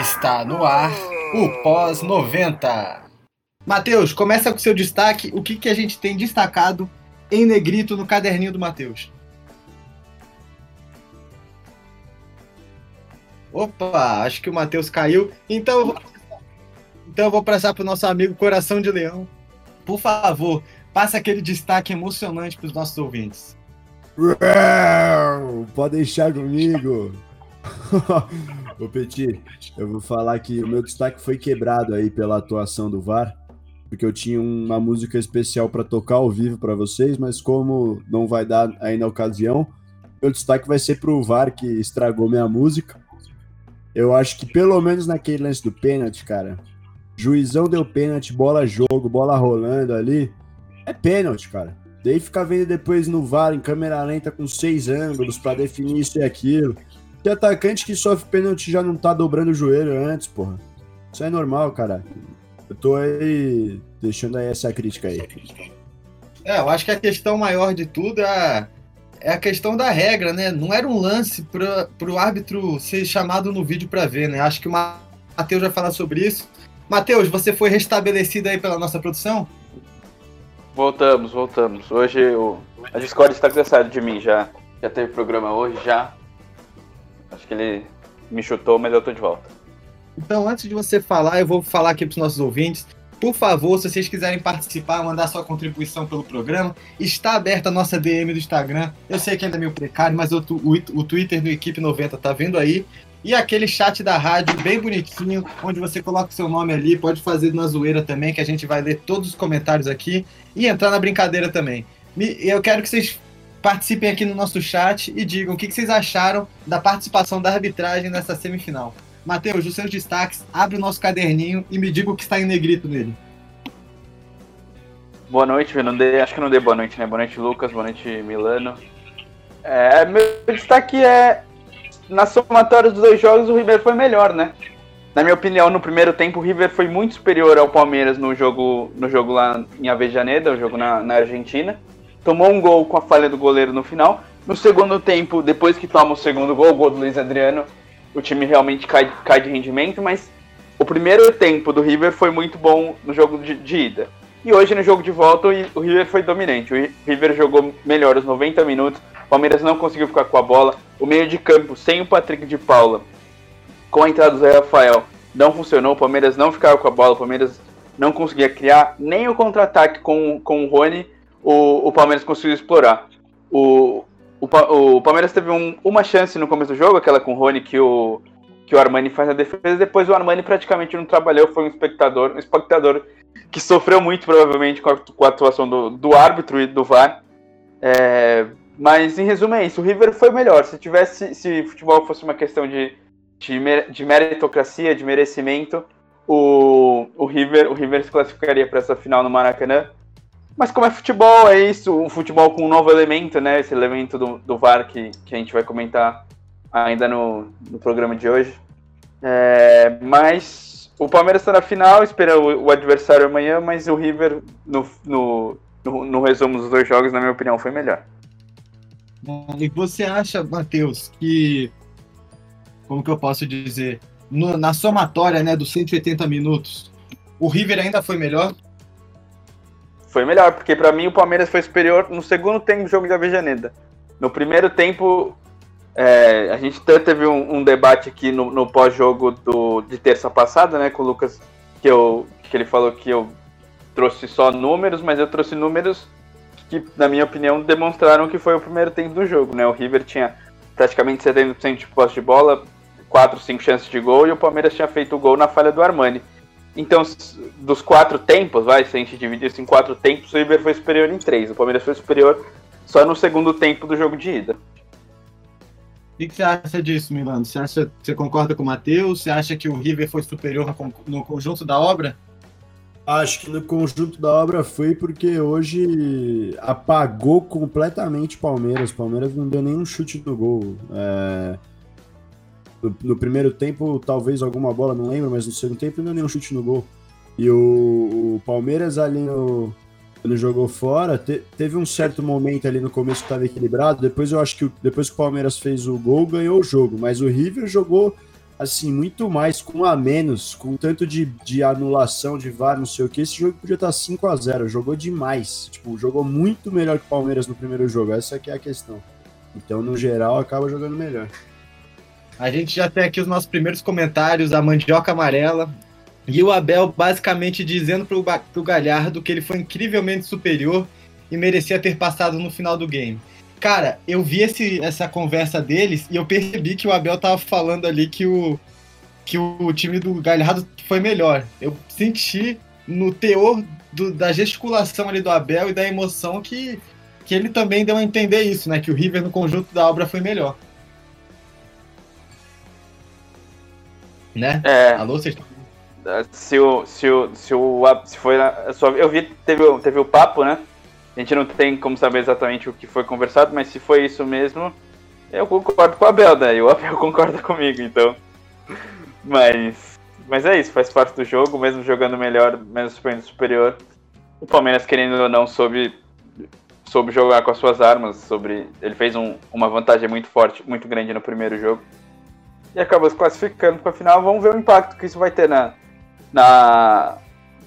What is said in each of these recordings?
Está no ar o pós 90. Matheus, começa com seu destaque. O que, que a gente tem destacado em negrito no caderninho do Matheus? Opa, acho que o Matheus caiu. Então eu vou, então eu vou passar para o nosso amigo Coração de Leão. Por favor, passa aquele destaque emocionante para os nossos ouvintes. Pode deixar comigo. Ô Petit, eu vou falar que o meu destaque foi quebrado aí pela atuação do VAR, porque eu tinha uma música especial para tocar ao vivo para vocês, mas como não vai dar aí na ocasião, meu destaque vai ser pro VAR que estragou minha música. Eu acho que pelo menos naquele lance do pênalti, cara, juizão deu pênalti, bola jogo, bola rolando ali, é pênalti, cara. Daí ficar vendo depois no VAR em câmera lenta com seis ângulos para definir isso e aquilo. Tem atacante que sofre pênalti já não tá dobrando o joelho antes, porra. Isso é normal, cara. Eu tô aí deixando aí essa crítica aí. É, eu acho que a questão maior de tudo é é a questão da regra, né? Não era um lance para o árbitro ser chamado no vídeo para ver, né? Acho que o Matheus vai falar sobre isso. Matheus, você foi restabelecido aí pela nossa produção? Voltamos, voltamos. Hoje o, a Discord está cansado de mim já. Já teve programa hoje, já. Acho que ele me chutou, mas eu tô de volta. Então, antes de você falar, eu vou falar aqui para os nossos ouvintes. Por favor, se vocês quiserem participar, mandar sua contribuição pelo programa, está aberta a nossa DM do Instagram. Eu sei que ainda é meio precário, mas o, o, o Twitter do Equipe 90 tá vendo aí. E aquele chat da rádio bem bonitinho, onde você coloca o seu nome ali, pode fazer na zoeira também, que a gente vai ler todos os comentários aqui e entrar na brincadeira também. Eu quero que vocês participem aqui no nosso chat e digam o que vocês acharam da participação da arbitragem nessa semifinal. Matheus, os seus destaques, abre o nosso caderninho e me diga o que está em negrito nele. Boa noite, não dei, acho que não dei boa noite, né? Boa noite, Lucas, boa noite, Milano. É, meu destaque é na somatória dos dois jogos, o River foi melhor, né? Na minha opinião, no primeiro tempo, o River foi muito superior ao Palmeiras no jogo, no jogo lá em Avejaneda, o jogo na, na Argentina. Tomou um gol com a falha do goleiro no final. No segundo tempo, depois que toma o segundo gol, o gol do Luiz Adriano, o time realmente cai, cai de rendimento, mas o primeiro tempo do River foi muito bom no jogo de, de ida. E hoje, no jogo de volta, o River foi dominante. O River jogou melhor os 90 minutos, o Palmeiras não conseguiu ficar com a bola. O meio de campo, sem o Patrick de Paula, com a entrada do Zé Rafael, não funcionou. O Palmeiras não ficava com a bola, o Palmeiras não conseguia criar. Nem o contra-ataque com, com o Rony, o, o Palmeiras conseguiu explorar. O, o, o Palmeiras teve um, uma chance no começo do jogo, aquela com o Rony que o, que o Armani faz a defesa. Depois o Armani praticamente não trabalhou, foi um espectador, um espectador que sofreu muito provavelmente com a, com a atuação do, do árbitro e do VAR. É, mas em resumo é isso. O River foi melhor. Se tivesse, se futebol fosse uma questão de, de, de meritocracia, de merecimento, o, o River, o River se classificaria para essa final no Maracanã. Mas como é futebol, é isso, um futebol com um novo elemento, né? Esse elemento do, do VAR que, que a gente vai comentar ainda no, no programa de hoje. É, mas o Palmeiras está na final, espera o, o, adversário amanhã, mas o River, no, no, no, no resumo dos dois jogos, na minha opinião, foi melhor. E você acha, Matheus, que. Como que eu posso dizer? No, na somatória né, dos 180 minutos, o River ainda foi melhor? Foi melhor, porque para mim o Palmeiras foi superior no segundo tempo do jogo de Avejaneda. No primeiro tempo, é, a gente até teve um, um debate aqui no, no pós-jogo de terça passada, né, com o Lucas, que, eu, que ele falou que eu trouxe só números, mas eu trouxe números que, na minha opinião, demonstraram que foi o primeiro tempo do jogo, né? O River tinha praticamente 70% de posse de bola, 4, 5 chances de gol, e o Palmeiras tinha feito o gol na falha do Armani. Então, dos quatro tempos, vai, se a gente dividir isso em quatro tempos, o River foi superior em três. O Palmeiras foi superior só no segundo tempo do jogo de ida. O que, você acha disso, Milano? Você, acha, você concorda com o Matheus? Você acha que o River foi superior no conjunto da obra? Acho que no conjunto da obra foi porque hoje apagou completamente o Palmeiras. O Palmeiras não deu nenhum chute do gol. É... No, no, primeiro tempo, talvez alguma bola, não lembro, mas no segundo tempo não nenhum chute no gol. E o, o Palmeiras ali no, quando jogou fora, te, teve um certo momento ali no começo que estava equilibrado. Depois eu acho que depois que o Palmeiras fez o gol, ganhou o jogo. Mas o River jogou assim, muito mais com a menos, com tanto de, de anulação de VAR, não sei o que, esse jogo podia estar 5 a 0 jogou demais, tipo, jogou muito melhor que o Palmeiras no primeiro jogo, essa que é a questão. Então, no geral, acaba jogando melhor. A gente já tem aqui os nossos primeiros comentários, a mandioca amarela, e o Abel basicamente dizendo pro, pro Galhardo que ele foi incrivelmente superior e merecia ter passado no final do game. Cara, eu vi esse, essa conversa deles e eu percebi que o Abel tava falando ali que o, que o time do Galhardo foi melhor. Eu senti no teor do, da gesticulação ali do Abel e da emoção que, que ele também deu a entender isso, né? Que o River no conjunto da obra foi melhor. Né? É. Alô, vocês se o, se o, se o, se foi, eu vi, teve, teve o papo, né? A gente não tem como saber exatamente o que foi conversado, mas se foi isso mesmo, eu concordo com a Abel, né? E o Abel concorda comigo, então. Mas, mas é isso, faz parte do jogo, mesmo jogando melhor, mesmo sendo superior. O Palmeiras, querendo ou não, soube, soube jogar com as suas armas. Sobre, ele fez um, uma vantagem muito forte, muito grande no primeiro jogo. E acabou se classificando para a final. Vamos ver o impacto que isso vai ter na, na,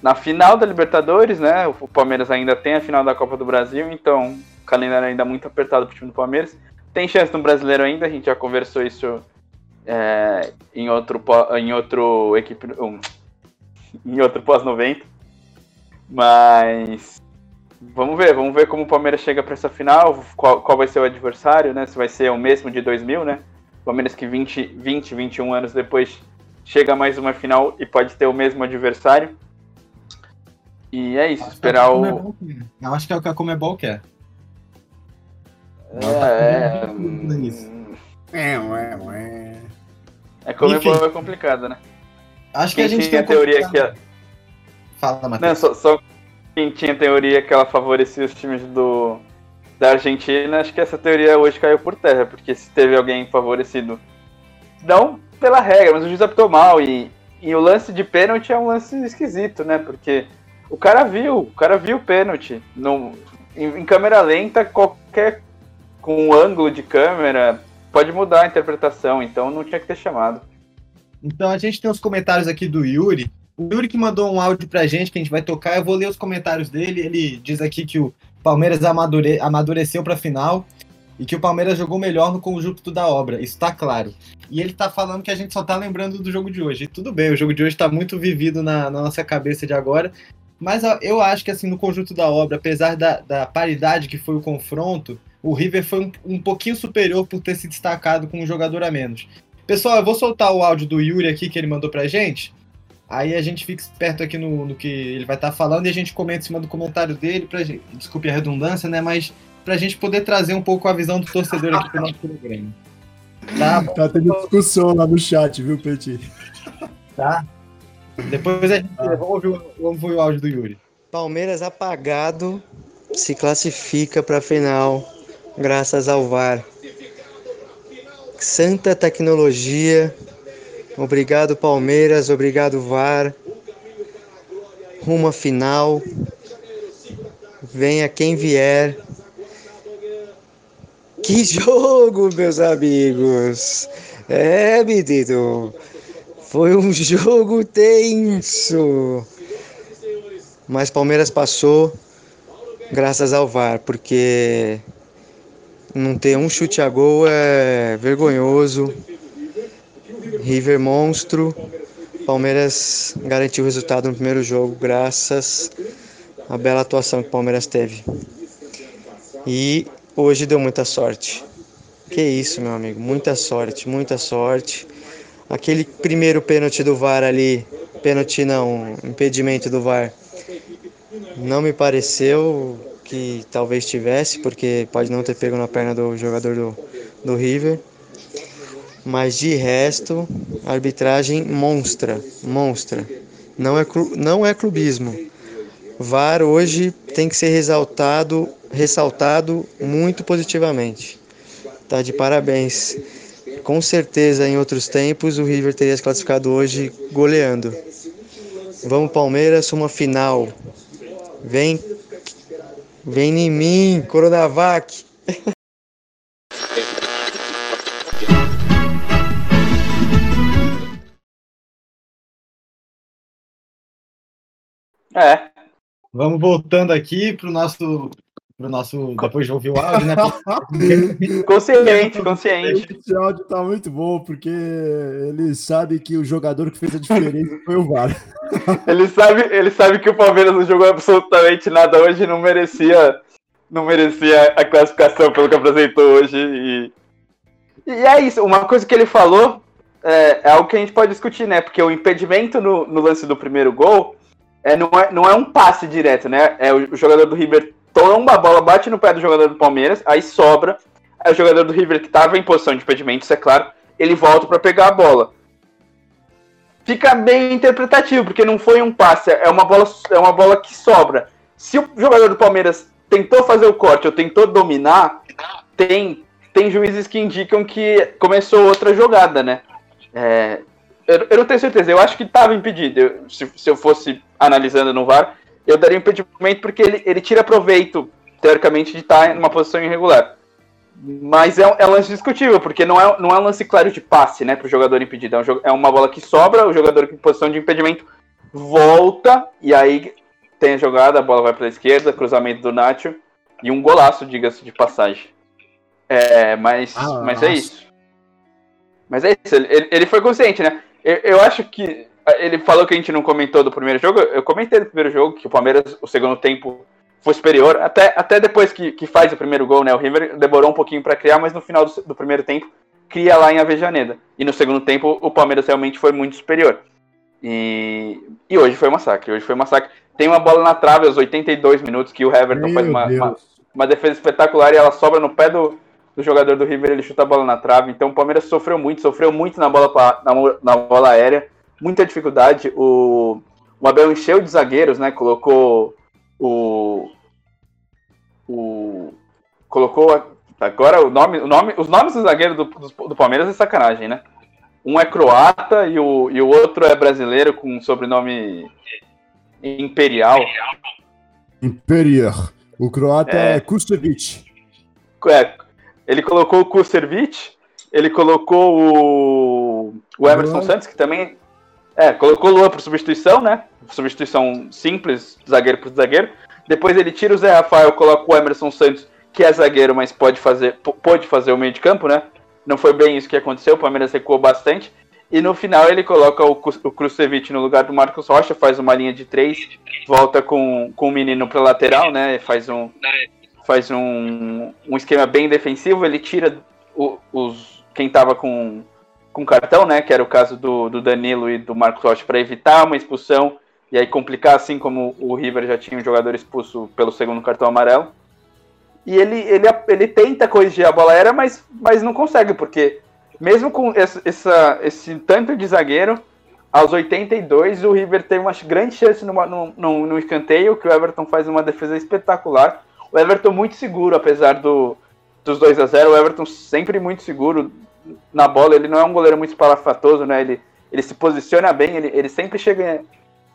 na final da Libertadores, né? O Palmeiras ainda tem a final da Copa do Brasil, então o calendário ainda muito apertado para o time do Palmeiras. Tem chance no brasileiro ainda, a gente já conversou isso é, em outro em outro equipe um, em outro pós 90. Mas vamos ver, vamos ver como o Palmeiras chega para essa final, qual, qual vai ser o adversário, né? Se vai ser o mesmo de 2000, né? Palmeiras que 20, 20, 21 anos depois chega mais uma final e pode ter o mesmo adversário. E é isso, esperar é o. Eu acho que é o que a Comebol quer. É, é, é, é Comebol é complicado, né? Acho que quem a gente tinha tem a teoria que. Fala, Matheus. Não, só, só quem tinha teoria que ela favorecia os times do da Argentina, acho que essa teoria hoje caiu por terra, porque se teve alguém favorecido não pela regra, mas o juiz apitou mal. E, e o lance de pênalti é um lance esquisito, né? Porque o cara viu, o cara viu o pênalti. No, em, em câmera lenta, qualquer. com um ângulo de câmera, pode mudar a interpretação, então não tinha que ter chamado. Então a gente tem os comentários aqui do Yuri. O Yuri que mandou um áudio pra gente que a gente vai tocar. Eu vou ler os comentários dele. Ele diz aqui que o Palmeiras amadure, amadureceu pra final e que o Palmeiras jogou melhor no conjunto da obra. Isso tá claro. E ele tá falando que a gente só tá lembrando do jogo de hoje. E tudo bem, o jogo de hoje tá muito vivido na, na nossa cabeça de agora. Mas eu acho que assim, no conjunto da obra, apesar da, da paridade que foi o confronto, o River foi um, um pouquinho superior por ter se destacado com um jogador a menos. Pessoal, eu vou soltar o áudio do Yuri aqui que ele mandou pra gente. Aí a gente fica esperto aqui no, no que ele vai estar tá falando e a gente comenta em cima do comentário dele. Pra gente, desculpe a redundância, né? Mas pra gente poder trazer um pouco a visão do torcedor aqui pro nosso programa. Tá, tá tendo discussão lá no chat, viu, Petit? Tá. Depois a gente ah. vamos ouvir o áudio do Yuri. Palmeiras apagado se classifica para a final graças ao VAR. Santa tecnologia. Obrigado Palmeiras, obrigado VAR. Rumo à final. Venha quem vier. Que jogo, meus amigos! É, menino, foi um jogo tenso. Mas Palmeiras passou graças ao VAR, porque não ter um chute a gol é vergonhoso. River monstro. Palmeiras garantiu o resultado no primeiro jogo, graças à bela atuação que o Palmeiras teve. E Hoje deu muita sorte. Que isso, meu amigo, muita sorte, muita sorte. Aquele primeiro pênalti do VAR ali, pênalti não, impedimento do VAR, não me pareceu que talvez tivesse, porque pode não ter pego na perna do jogador do, do River. Mas de resto, arbitragem monstra, monstra. Não é, não é clubismo. VAR hoje tem que ser ressaltado ressaltado muito positivamente. Tá de parabéns. com certeza em outros tempos o River teria se classificado hoje goleando. Vamos Palmeiras, uma final. Vem, vem em mim, Coronavac. É, Vamos voltando aqui pro nosso. Pro nosso. Depois de ouvir o áudio, né? consciente, consciente. Esse áudio tá muito bom, porque ele sabe que o jogador que fez a diferença foi o VAR. Ele sabe, ele sabe que o Palmeiras não jogou absolutamente nada hoje, não merecia, não merecia a classificação pelo que apresentou hoje. E, e é isso. Uma coisa que ele falou é, é algo que a gente pode discutir, né? Porque o impedimento no, no lance do primeiro gol é, não, é, não é um passe direto, né? É o, o jogador do River toma uma bola, bate no pé do jogador do Palmeiras, aí sobra. Aí o jogador do River, que estava em posição de impedimento, isso é claro, ele volta para pegar a bola. Fica bem interpretativo, porque não foi um passe, é uma bola, é uma bola que sobra. Se o jogador do Palmeiras tentou fazer o corte ou tentou dominar, tem, tem juízes que indicam que começou outra jogada, né? É, eu, eu, não tenho certeza, eu acho que estava impedido. Eu, se, se eu fosse analisando no VAR, eu daria impedimento porque ele, ele tira proveito, teoricamente, de estar em uma posição irregular. Mas é, é um lance discutível, porque não é, não é um lance claro de passe, né, para o jogador impedido. É, um, é, uma bola que sobra, o jogador em posição de impedimento volta, e aí tem a jogada, a bola vai para a esquerda, cruzamento do Nacho, e um golaço, diga-se de passagem. É, mas, ah, mas é isso. Mas é isso, ele, ele foi consciente, né? Eu, eu acho que ele falou que a gente não comentou do primeiro jogo. Eu comentei do primeiro jogo que o Palmeiras, o segundo tempo, foi superior. Até, até depois que, que faz o primeiro gol, né? O River demorou um pouquinho para criar, mas no final do, do, primeiro tempo cria lá em Avejaneda. E no segundo tempo o Palmeiras realmente foi muito superior. E, e hoje foi um massacre. Hoje foi um massacre. Tem uma bola na trave aos 82 minutos que o Everton Meu faz uma, uma, uma, defesa espetacular e ela sobra no pé do, do jogador do River. Ele chuta a bola na trave. Então o Palmeiras sofreu muito, sofreu muito na bola, na, na bola aérea muita dificuldade. O, o Abel encheu de zagueiros, né? Colocou o. o colocou. Agora o nome, o nome, os nomes dos zagueiros do, do, do Palmeiras é sacanagem, né? Um é croata e o, e o outro é brasileiro com sobrenome imperial. Imperial. O croata é, é Kusevic. É, ele colocou o Kusevic, ele colocou o, o Emerson Santos, que também é, colocou o Luan por substituição, né? Substituição simples, zagueiro por zagueiro. Depois ele tira o Zé Rafael, coloca o Emerson Santos, que é zagueiro, mas pode fazer, pode fazer o meio de campo, né? Não foi bem isso que aconteceu, o Palmeiras recuou bastante. E no final ele coloca o, o Krusevic no lugar do Marcos Rocha, faz uma linha de três, volta com, com o menino para lateral, né? Faz um, faz um, um esquema bem defensivo, ele tira o, os, quem tava com com cartão, né? Que era o caso do, do Danilo e do Marcos Rocha, para evitar uma expulsão e aí complicar, assim como o River já tinha um jogador expulso pelo segundo cartão amarelo. E ele, ele, ele tenta corrigir a bola aérea, mas, mas não consegue, porque mesmo com esse, essa, esse tanto de zagueiro, aos 82 o River teve uma grande chance no, no, no, no escanteio, que o Everton faz uma defesa espetacular. O Everton muito seguro, apesar do, dos 2 a 0 o Everton sempre muito seguro, na bola, ele não é um goleiro muito espalafatoso, né? Ele, ele se posiciona bem, ele, ele sempre chega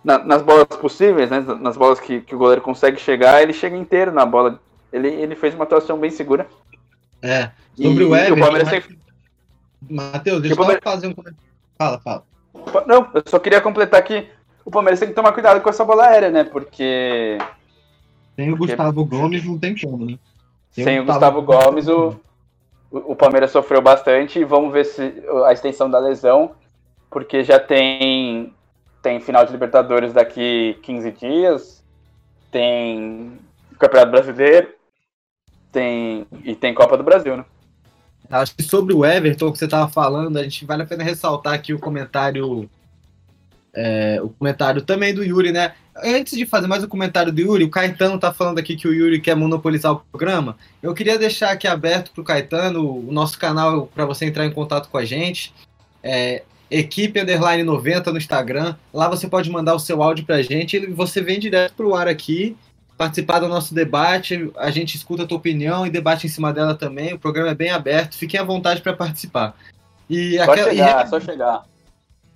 na, nas bolas possíveis, né? Nas bolas que, que o goleiro consegue chegar, ele chega inteiro na bola. Ele, ele fez uma atuação bem segura. É. Sobre e, o Everton. O Palmeiras né? sempre... Matheus, deixa eu Palmeiras... fazer um comentário. Fala, fala. Não, eu só queria completar que o Palmeiras tem que tomar cuidado com essa bola aérea, né? Porque. Sem o Gustavo Gomes não tem como, né? Sem o Gustavo Gomes, o, o Palmeiras sofreu bastante e vamos ver se a extensão da lesão, porque já tem tem final de Libertadores daqui 15 dias, tem Campeonato Brasileiro, tem e tem Copa do Brasil, né? Acho que sobre o Everton que você estava falando, a gente vale a pena ressaltar aqui o comentário é, o comentário também do Yuri, né? Antes de fazer mais um comentário do Yuri, o Caetano tá falando aqui que o Yuri quer monopolizar o programa. Eu queria deixar aqui aberto pro Caetano o nosso canal para você entrar em contato com a gente. É, equipe underline 90 no Instagram. Lá você pode mandar o seu áudio pra gente e você vem direto pro ar aqui, participar do nosso debate. A gente escuta a tua opinião e debate em cima dela também. O programa é bem aberto. Fiquem à vontade para participar. E Só aquela, chegar, e- só chegar.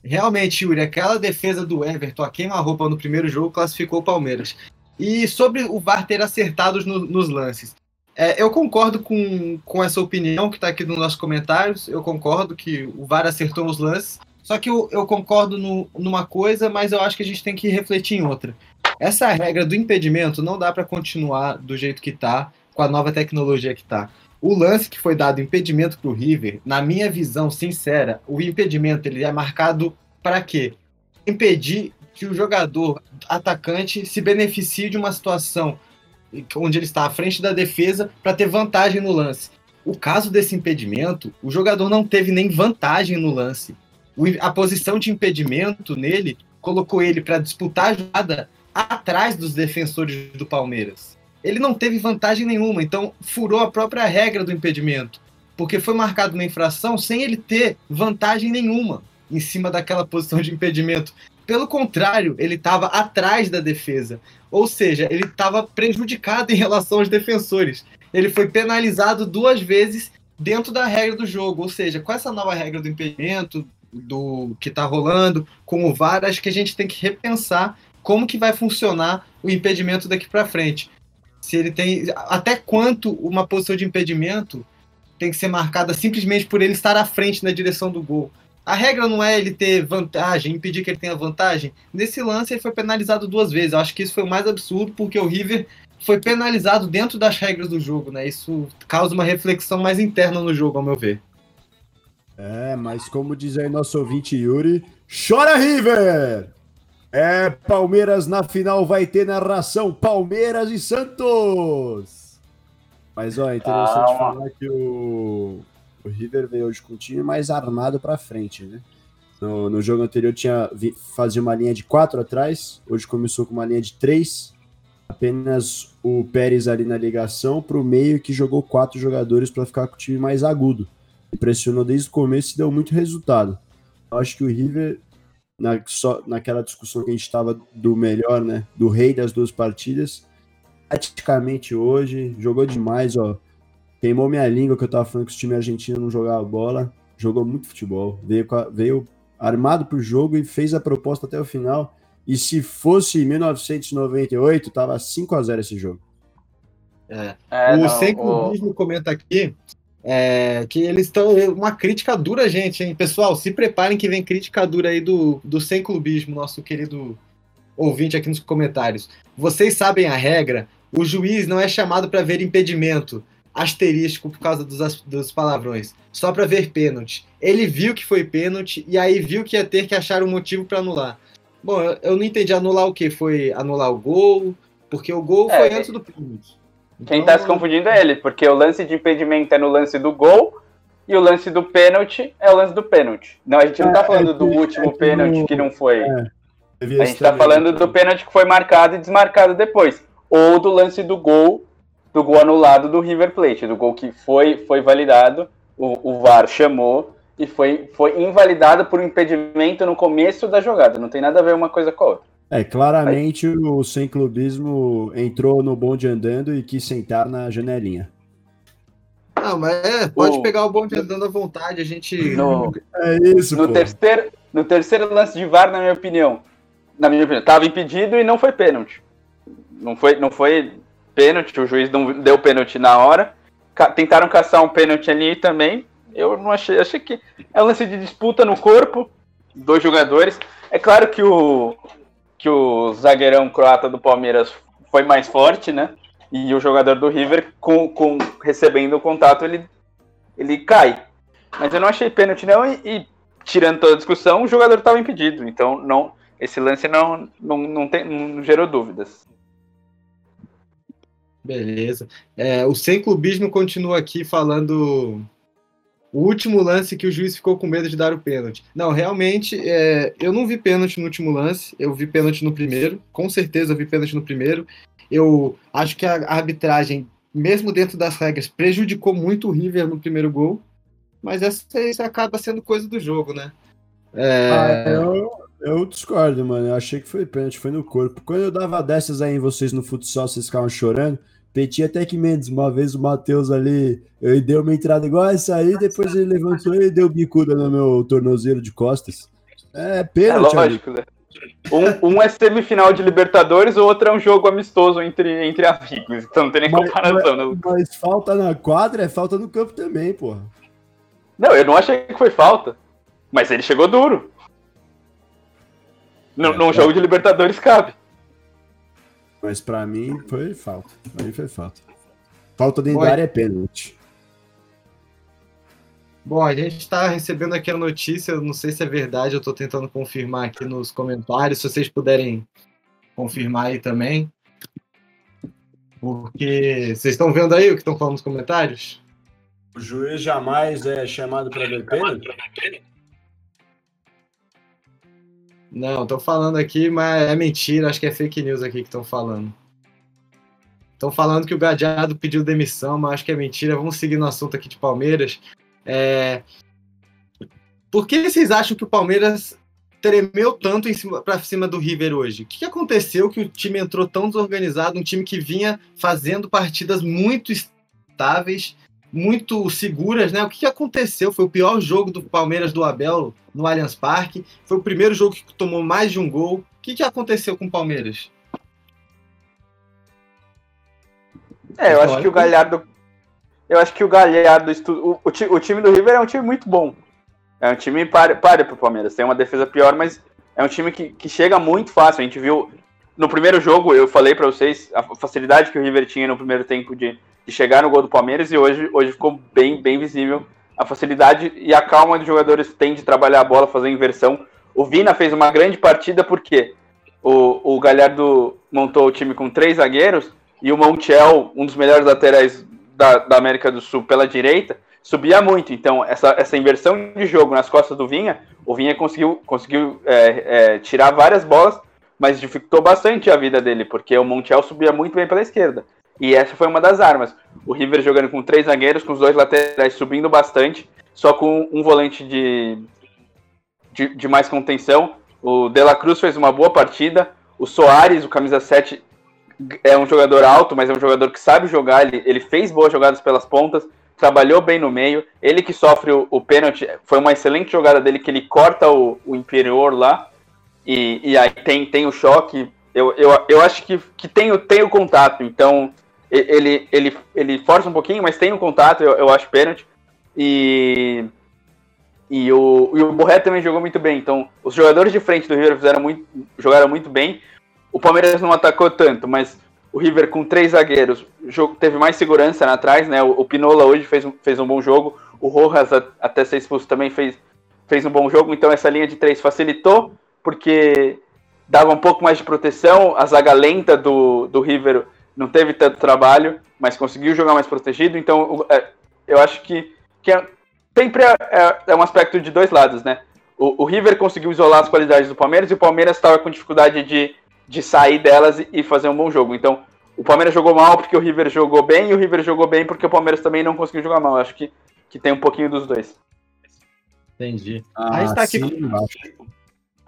Realmente, Yuri, aquela defesa do Everton, a queima-roupa no primeiro jogo, classificou o Palmeiras. E sobre o VAR ter acertado no- nos lances. É, eu concordo com, com essa opinião que está aqui nos nossos comentários. Eu concordo que o VAR acertou nos lances. Só que eu, eu concordo no- numa coisa, mas eu acho que a gente tem que refletir em outra. Essa regra do impedimento não dá para continuar do jeito que está, com a nova tecnologia que está. O lance que foi dado impedimento para o River, na minha visão sincera, o impedimento ele é marcado para quê? Impedir que o jogador atacante se beneficie de uma situação onde ele está à frente da defesa para ter vantagem no lance. O caso desse impedimento, o jogador não teve nem vantagem no lance. A posição de impedimento nele colocou ele para disputar a jogada atrás dos defensores do Palmeiras ele não teve vantagem nenhuma, então furou a própria regra do impedimento, porque foi marcado uma infração sem ele ter vantagem nenhuma em cima daquela posição de impedimento. Pelo contrário, ele estava atrás da defesa, ou seja, ele estava prejudicado em relação aos defensores. Ele foi penalizado duas vezes dentro da regra do jogo, ou seja, com essa nova regra do impedimento, do que está rolando, com o VAR, acho que a gente tem que repensar como que vai funcionar o impedimento daqui para frente se ele tem até quanto uma posição de impedimento tem que ser marcada simplesmente por ele estar à frente na direção do gol. A regra não é ele ter vantagem, impedir que ele tenha vantagem. Nesse lance ele foi penalizado duas vezes. Eu acho que isso foi o mais absurdo porque o River foi penalizado dentro das regras do jogo, né? Isso causa uma reflexão mais interna no jogo, ao meu ver. É, mas como diz aí nosso ouvinte Yuri, chora River! É, Palmeiras na final vai ter narração Palmeiras e Santos! Mas ó, é interessante Calma. falar que o, o River veio hoje com o time mais armado pra frente, né? No, no jogo anterior tinha fazia uma linha de quatro atrás, hoje começou com uma linha de três. Apenas o Pérez ali na ligação pro meio que jogou quatro jogadores para ficar com o time mais agudo impressionou desde o começo e deu muito resultado. Eu acho que o River, na, só, naquela discussão que a gente estava do melhor, né, do rei das duas partidas, praticamente hoje, jogou demais, ó. Queimou minha língua que eu tava falando que os times argentinos não jogavam bola, jogou muito futebol, veio, com a- veio armado pro jogo e fez a proposta até o final. E se fosse 1998, tava 5 a 0 esse jogo. É. É, o não, Sem o- comenta aqui é, que eles estão. Uma crítica dura, gente, hein? Pessoal, se preparem que vem crítica dura aí do, do Sem Clubismo, nosso querido ouvinte aqui nos comentários. Vocês sabem a regra, o juiz não é chamado para ver impedimento, asterístico por causa dos, dos palavrões, só para ver pênalti. Ele viu que foi pênalti e aí viu que ia ter que achar um motivo para anular. Bom, eu, eu não entendi anular o que? Foi anular o gol? Porque o gol É, foi quem- antes do pênalti. Quem Então, tá se confundindo é ele, porque o lance de impedimento é no lance do gol e o lance do pênalti é o lance do pênalti. Não, a gente não tá É, falando é do último é pênalti que não foi. A gente tá falando né? do pênalti que foi marcado e desmarcado depois. Ou do lance do gol, do gol anulado do River Plate, do gol que foi, foi validado, o, o VAR chamou e foi, foi invalidado por um impedimento no começo da jogada. Não tem nada a ver uma coisa com a outra. É, claramente o sem clubismo entrou no bonde andando e quis sentar na janelinha. Não, mas é, pode O- pegar o bonde andando à vontade, a gente. No, É isso, no, pô. terceiro, no terceiro lance de VAR, na minha opinião, na minha opinião, tava impedido e não foi pênalti. Não foi, não foi pênalti, o juiz não deu pênalti na hora. Ca- tentaram caçar um pênalti ali também. Eu não achei, achei que é um lance de disputa no corpo, dois jogadores. É claro que o que o zagueirão croata do Palmeiras foi mais forte, né? E o jogador do River, com, com recebendo o contato, ele, ele cai. Mas eu não achei pênalti, não. E, e, tirando toda a discussão, o jogador estava impedido. Então, não, esse lance não, não, não, tem, não gerou dúvidas. Beleza. É, o Sem Clubismo continua aqui falando o último lance que o juiz ficou com medo de dar o pênalti. Não, realmente, é, eu não vi pênalti no último lance, eu vi pênalti no primeiro, com certeza eu vi pênalti no primeiro. Eu acho que a arbitragem, mesmo dentro das regras, prejudicou muito o River no primeiro gol, mas essa, isso acaba sendo coisa do jogo, né? É, Ah, eu, eu discordo, mano. Eu achei que foi pênalti, foi no corpo. Quando eu dava dessas aí em vocês no futsal, vocês ficavam chorando. Petit até que Mendes, uma vez o Matheus ali, eu dei uma entrada igual essa aí, depois ele levantou e deu bicuda no meu tornozelo de costas. É pênalti. É lógico, né? Um, um, é semifinal de Libertadores, o outro é um jogo amistoso entre, entre amigos. Então não tem nem mas, comparação. Mas, né? mas falta na quadra é falta no campo também, porra. Não, eu não achei que foi falta. Mas ele chegou duro. No, é, num jogo de Libertadores cabe. Mas pra mim foi falta. Pra mim foi falta. Falta dentro da área é pênalti. Bom, a gente está recebendo aqui a notícia, não sei se é verdade, eu estou tentando confirmar aqui nos comentários, se vocês puderem confirmar aí também. Porque vocês estão vendo aí o que estão falando nos comentários? O juiz jamais é chamado para ver pênalti? Não, estou falando aqui, mas é mentira, acho que é fake news aqui que estão falando. Estão falando que o Gadiardo pediu demissão, mas acho que é mentira. Vamos seguir no assunto aqui de Palmeiras. É... Por que vocês acham que o Palmeiras tremeu tanto para cima do River hoje? O que aconteceu que o time entrou tão desorganizado? Um time que vinha fazendo partidas muito estáveis, muito seguras, né? O que aconteceu? Foi o pior jogo do Palmeiras do Abel no Allianz Parque. Foi o primeiro jogo que tomou mais de um gol. O que aconteceu com o Palmeiras? É, eu acho que o Galhardo eu acho que o Galhardo, o, o, o, time do River é um time muito bom. É um time para para o Palmeiras. Tem uma defesa pior, mas é um time que, que chega muito fácil. A gente viu no primeiro jogo, eu falei para vocês a facilidade que o River tinha no primeiro tempo de, de chegar no gol do Palmeiras e hoje, hoje ficou bem, bem visível a facilidade e a calma dos jogadores têm de trabalhar a bola, fazer inversão. O Vina fez uma grande partida porque o, o Galhardo montou o time com três zagueiros e o Montiel, um dos melhores laterais da, da América do Sul pela direita subia muito. Então, essa, essa inversão de jogo nas costas do Vinha, o Vinha conseguiu, conseguiu é, é, tirar várias bolas, mas dificultou bastante a vida dele, porque o Montiel subia muito bem pela esquerda. E essa foi uma das armas. O River jogando com três zagueiros, com os dois laterais subindo bastante, só com um volante de, de, de mais contenção. O De La Cruz fez uma boa partida. O Soares, o camisa 7, é um jogador alto, mas é um jogador que sabe jogar. Ele, ele fez boas jogadas pelas pontas, trabalhou bem no meio. Ele que sofre o, o pênalti, foi uma excelente jogada dele, que ele corta o, o inferior lá. E, e aí tem, tem o choque. Eu, eu, eu acho que, que tem, tem o contato, então ele, ele, ele força um pouquinho, mas tem o contato, eu, eu acho pênalti. E, e, o, e o Borré também jogou muito bem. Então, os jogadores de frente do River fizeram muito, jogaram muito bem. O Palmeiras não atacou tanto, mas o River com três zagueiros jogo, teve mais segurança na atrás, né? O, o Pinola hoje fez um, fez um bom jogo, o Rojas, a, até ser expulso, também fez, fez um bom jogo, então essa linha de três facilitou, porque dava um pouco mais de proteção, a zaga lenta do, do River não teve tanto trabalho, mas conseguiu jogar mais protegido, então é, eu acho que, que é, sempre é, é, é um aspecto de dois lados, né? O, o River conseguiu isolar as qualidades do Palmeiras e o Palmeiras estava com dificuldade de de sair delas e fazer um bom jogo. Então, o Palmeiras jogou mal porque o River jogou bem, e o River jogou bem porque o Palmeiras também não conseguiu jogar mal. Acho que, que tem um pouquinho dos dois. Entendi. Ah, a gente tá aqui. Sim,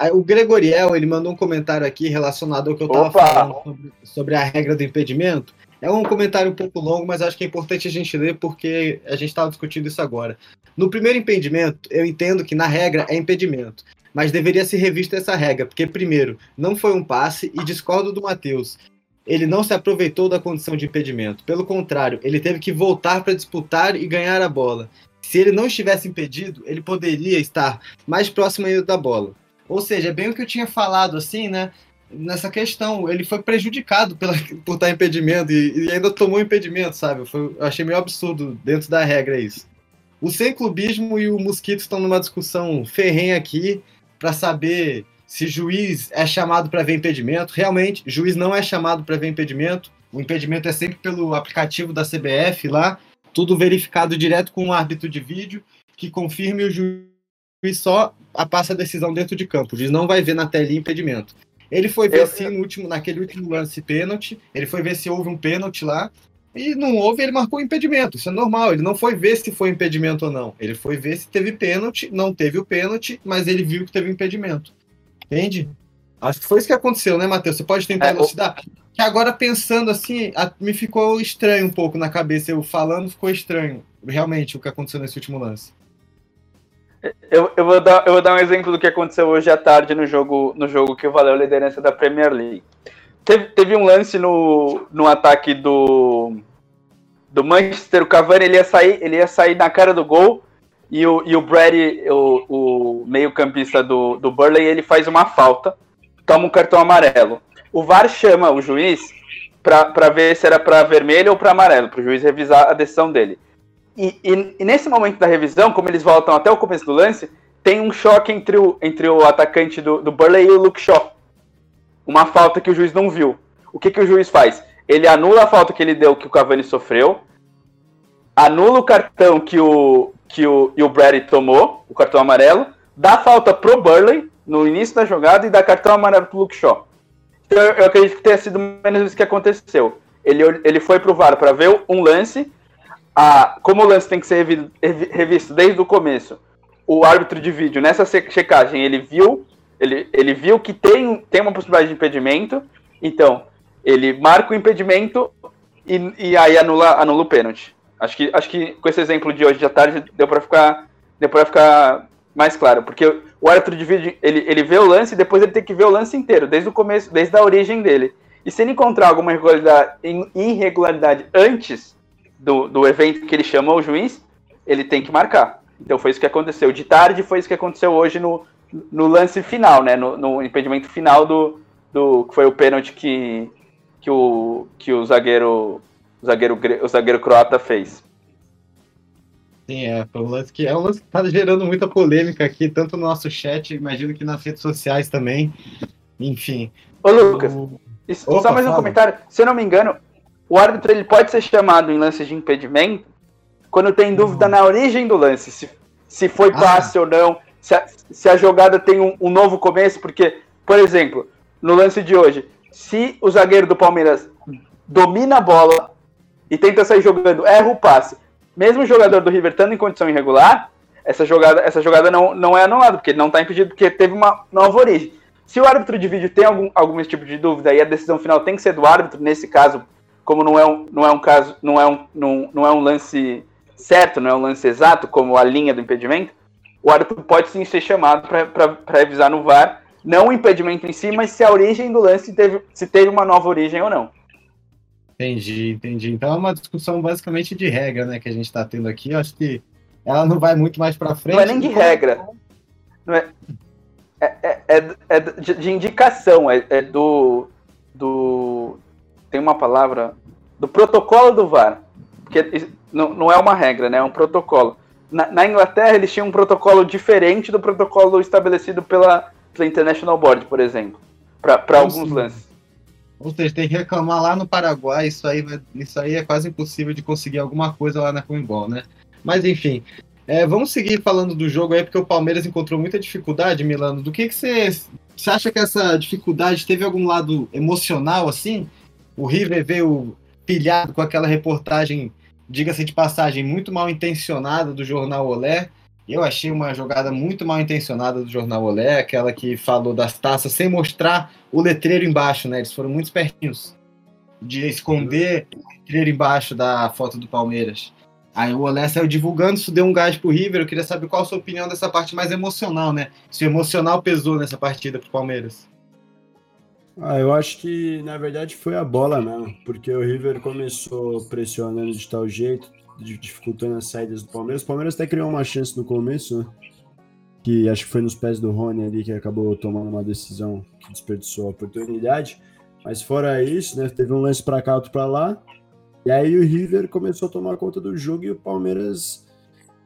o Gregoriel, ele mandou um comentário aqui relacionado ao que eu estava falando sobre, sobre, a regra do impedimento. É um comentário um pouco longo, mas acho que é importante a gente ler porque a gente estava discutindo isso agora. No primeiro impedimento, eu entendo que na regra é impedimento mas deveria ser revista essa regra, porque, primeiro, não foi um passe e discordo do Matheus. Ele não se aproveitou da condição de impedimento. Pelo contrário, ele teve que voltar para disputar e ganhar a bola. Se ele não estivesse impedido, ele poderia estar mais próximo ainda da bola. Ou seja, é bem o que eu tinha falado, assim, né? Nessa questão, ele foi prejudicado pela, por estar impedimento e, e ainda tomou impedimento, sabe? Foi, eu achei meio absurdo dentro da regra isso. O sem clubismo e o Mosquito estão numa discussão ferrenha aqui para saber se juiz é chamado para ver impedimento. Realmente, juiz não é chamado para ver impedimento. O impedimento é sempre pelo aplicativo da CBF lá, tudo verificado direto com o árbitro de vídeo, que confirme o juiz só passa a decisão dentro de campo. O juiz não vai ver na telinha impedimento. Ele foi ver eu, se no último, naquele último lance pênalti, ele foi ver se houve um pênalti lá, e não houve, ele marcou impedimento. Isso é normal. Ele não foi ver se foi impedimento ou não. Ele foi ver se teve pênalti, não teve o pênalti, mas ele viu que teve impedimento. Entende? Acho que foi isso que aconteceu, né, Matheus? Você pode tentar é, elucidar? que agora pensando assim, a, me ficou estranho um pouco na cabeça. Eu falando, ficou estranho. Realmente, o que aconteceu nesse último lance. Eu, eu, vou dar, eu vou dar um exemplo do que aconteceu hoje à tarde no jogo, no jogo que valeu a liderança da Premier League. Teve, teve um lance no, no ataque do, do Manchester, o Cavani ele ia sair, ele ia sair na cara do gol e o, e o Brady, o, o meio-campista do, do Burley, ele faz uma falta, toma um cartão amarelo. O VAR chama o juiz para ver se era para vermelho ou para amarelo, para o juiz revisar a decisão dele. E, e, e, nesse momento da revisão, como eles voltam até o começo do lance, tem um choque entre o, entre o atacante do, do Burley e o Luke Shaw. Uma falta que o juiz não viu. O que, que o juiz faz? Ele anula a falta que ele deu, que o Cavani sofreu, anula o cartão que o, que o, e o Brady tomou, o cartão amarelo, dá falta pro Burley no início da jogada e dá cartão amarelo pro Luke Shaw. Então eu, acredito que tenha sido menos isso que aconteceu. Ele, ele foi pro VAR para ver um lance a, como o lance tem que ser revisto desde o começo, o árbitro de vídeo, nessa checagem, ele viu, ele, ele viu que tem, tem uma possibilidade de impedimento, então ele marca o impedimento e, e aí anula, anula o pênalti. Acho que, acho que com esse exemplo de hoje de tarde deu para ficar, deu para ficar mais claro, porque o árbitro de vídeo ele, ele vê o lance e depois ele tem que ver o lance inteiro, desde o começo, desde a origem dele. E se ele encontrar alguma irregularidade, irregularidade antes, do, do evento que ele chama o juiz, ele tem que marcar. Então foi isso que aconteceu. De tarde foi isso que aconteceu hoje no, no lance final, né? No, no impedimento final do, do. que foi o pênalti que, que, o, que o zagueiro. O zagueiro, o zagueiro croata fez. Sim, é, foi um lance que é um lance que tá gerando muita polêmica aqui, tanto no nosso chat, imagino que nas redes sociais também. Enfim. Ô, Lucas, o... Opa, só mais um fala. comentário. Se eu não me engano, o árbitro ele pode ser chamado em lances de impedimento quando tem dúvida na origem do lance, se, se foi ah. passe ah. ou não, se a, se a jogada tem um, um, novo começo, porque, por exemplo, no lance de hoje, se o zagueiro do Palmeiras domina a bola e tenta sair jogando, erra o passe, mesmo o jogador do River estando em condição irregular, essa jogada, essa jogada não, não é anulada, porque não está impedido, porque teve uma nova origem. Se o árbitro de vídeo tem algum, algum tipo de dúvida e a decisão final tem que ser do árbitro, nesse caso, como não é um, não é um caso, não é um, não, não é um lance certo, não é um lance exato, como a linha do impedimento, o árbitro pode sim ser chamado para revisar no VAR, não o impedimento em si, mas se a origem do lance teve, se teve uma nova origem ou não. Entendi, entendi. Então é uma discussão basicamente de regra, né, que a gente está tendo aqui. Eu acho que ela não vai muito mais para frente. Não é nem de regra. Não é, é, é, é, é de, de, indicação, é, é do, do, tem uma palavra do protocolo do VAR, porque não, não é uma regra, né? É um protocolo. Na, na Inglaterra eles tinham um protocolo diferente do protocolo estabelecido pela, pela International Board, por exemplo, para alguns sim. lances. Ou seja, tem que reclamar lá no Paraguai, isso aí, isso aí é quase impossível de conseguir alguma coisa lá na Comembol, né? Mas enfim, é, vamos seguir falando do jogo aí, porque o Palmeiras encontrou muita dificuldade, Milano. Do que, que você, você acha que essa dificuldade teve algum lado emocional, assim? O River veio pilhado com aquela reportagem, diga-se de passagem, muito mal intencionada do jornal Olé. Eu achei uma jogada muito mal intencionada do jornal Olé, aquela que falou das taças sem mostrar o letreiro embaixo, né? Eles foram muito espertinhos de esconder o letreiro embaixo da foto do Palmeiras. Aí o Olé saiu divulgando, isso deu um gás pro River. Eu queria saber qual a sua opinião dessa parte mais emocional, né? Se o emocional pesou nessa partida pro Palmeiras. Ah, eu acho que na verdade foi a bola mesmo, porque o River começou pressionando de tal jeito, dificultando as saídas do Palmeiras. O Palmeiras até criou uma chance no começo, né? Que acho que foi nos pés do Rony ali que acabou tomando uma decisão que desperdiçou a oportunidade. Mas fora isso, né? Teve um lance para cá, outro para lá. E aí o River começou a tomar conta do jogo e o Palmeiras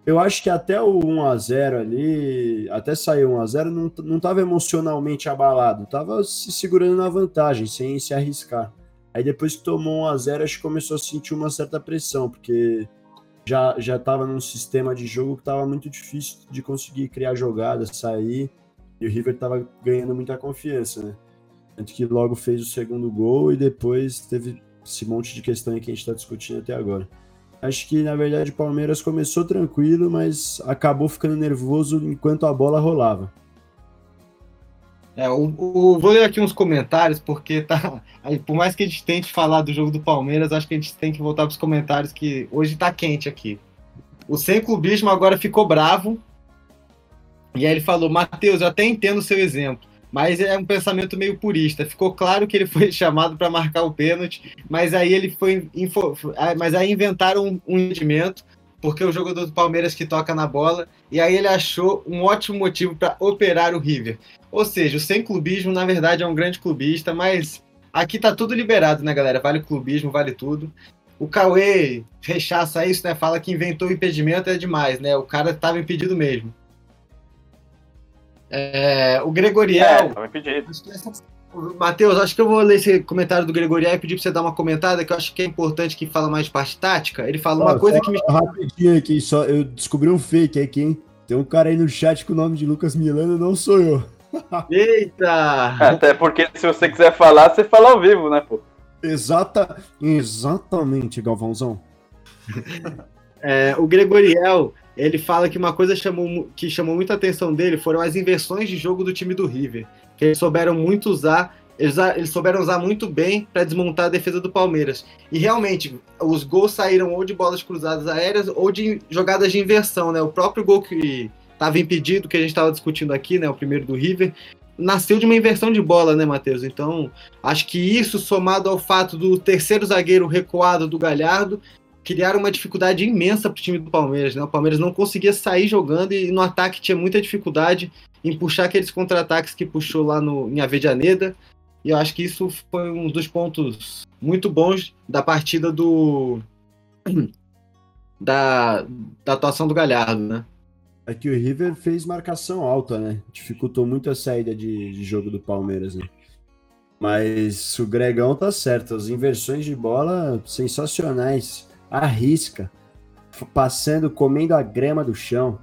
eu acho que até o 1x0 ali, até sair 1x0, não, não tava emocionalmente abalado, tava se segurando na vantagem, sem se arriscar. Aí depois que tomou 1x0, acho que começou a sentir uma certa pressão, porque já, já tava num sistema de jogo que tava muito difícil de conseguir criar jogadas, sair, e o River tava ganhando muita confiança, né? Tanto que logo fez o segundo gol e depois teve esse monte de questão que a gente tá discutindo até agora. Acho que, na verdade, o Palmeiras começou tranquilo, mas acabou ficando nervoso enquanto a bola rolava. É, o, o- vou ler aqui uns comentários, porque tá. aí, por mais que a gente tente falar do jogo do Palmeiras, acho que a gente tem que voltar para os comentários, que hoje tá quente aqui. O Sem Clubismo agora ficou bravo. E aí ele falou: Matheus, eu até entendo o seu exemplo, mas é um pensamento meio purista. Ficou claro que ele foi chamado para marcar o pênalti, mas aí ele foi. info- ah, Mas aí inventaram um, impedimento, porque o jogador do Palmeiras que toca na bola, e aí ele achou um ótimo motivo para operar o River. Ou seja, o sem clubismo, na verdade, é um grande clubista, mas aqui tá tudo liberado, né, galera? Vale clubismo, vale tudo. O Cauê rechaça isso, né? Fala que inventou o impedimento é demais, né? O cara tava impedido mesmo. É, o É, Gregoriel. que essa- Matheus, acho que eu vou ler esse comentário do Gregoriel e pedir pra você dar uma comentada, que eu acho que é importante que fala mais de parte tática. Ele fala uma Ó, coisa que me. Rapidinho aqui, só, eu descobri um fake aqui, hein? Tem um cara aí no chat com o nome de Lucas Milano, não sou eu. Eita! Até porque se você quiser falar, você fala ao vivo, né, pô? Exata, exatamente, Galvãozão. É, o Gregoriel, ele fala que uma coisa chamou, que chamou muita atenção dele foram as inversões de jogo do time do River, que eles souberam muito usar, eles, eles souberam usar muito bem para desmontar a defesa do Palmeiras. E realmente, os gols saíram ou de bolas cruzadas aéreas ou de jogadas de inversão, né? O próprio gol que estava impedido, que a gente estava discutindo aqui, né, o primeiro do River, nasceu de uma inversão de bola, né, Matheus? Então, acho que isso somado ao fato do terceiro zagueiro recuado do Galhardo criaram uma dificuldade imensa para o time do Palmeiras. Né? O Palmeiras não conseguia sair jogando e no ataque tinha muita dificuldade em puxar aqueles contra-ataques que puxou lá no, em Avejaneda. E eu acho que isso foi um dos pontos muito bons da partida do. da, da atuação do Galhardo, né? É que o River fez marcação alta, né? Dificultou muito a saída de, de jogo do Palmeiras, né? Mas o Gregão tá certo, as inversões de bola sensacionais. Arrisca, f- passando, comendo a grama do chão.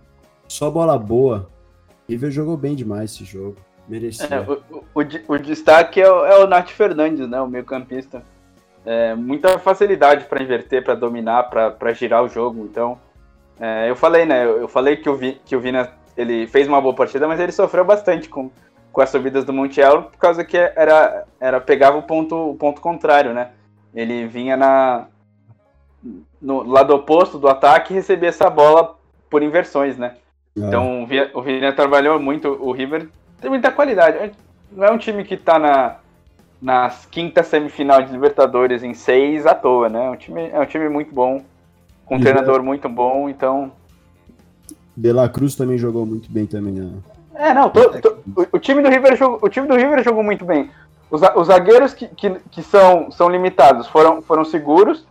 Só bola boa. River jogou bem demais esse jogo. Merecia. É, o, o- o destaque é o, é o Nath Fernandes, né? O meio-campista. É, muita facilidade para inverter, para dominar, para girar o jogo. Então, é, eu falei, né? Eu, eu falei que o, Vi, que o Vina ele fez uma boa partida, mas ele sofreu bastante com, com as subidas do Montiel, por causa que era, era pegava o ponto, o ponto contrário, né? Ele vinha na no lado oposto do ataque recebia essa bola por inversões, né? É. Então o Vi- o Vina trabalhou muito, o River tem muita qualidade. Não é um time que tá na, nas quinta semifinal de Libertadores em seis à toa, né? É um time, é um time muito bom, com um E treinador muito bom, então. De La Cruz também jogou muito bem também. Né? É, não, to- to- o, o time do River jogou, o time do River jogou muito bem. Os, os zagueiros que, que, que são, são limitados foram, foram seguros.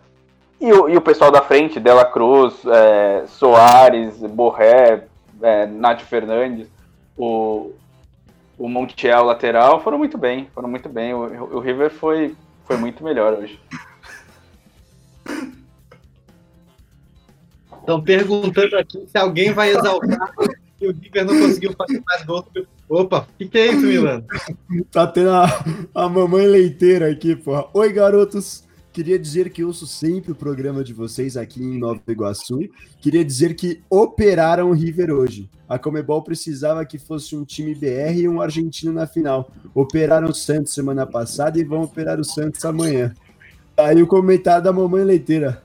E o, e o pessoal da frente, Dela Cruz, é, Soares, Borré, é, Nath Fernandes, o, o Montiel lateral, foram muito bem. Foram muito bem. O, o River foi, foi muito melhor hoje. Estão perguntando aqui se alguém vai exaltar que o River não conseguiu fazer mais gols. Opa, o que, que é isso, Milano? Tá tendo a, a mamãe leiteira aqui, porra. Oi, garotos. Queria dizer que ouço sempre o programa de vocês aqui em Nova Iguaçu. Queria dizer que operaram o River hoje. A Comebol precisava que fosse um time BR e um argentino na final. Operaram o Santos semana passada e vão operar o Santos amanhã. Aí o comentário da mamãe leiteira.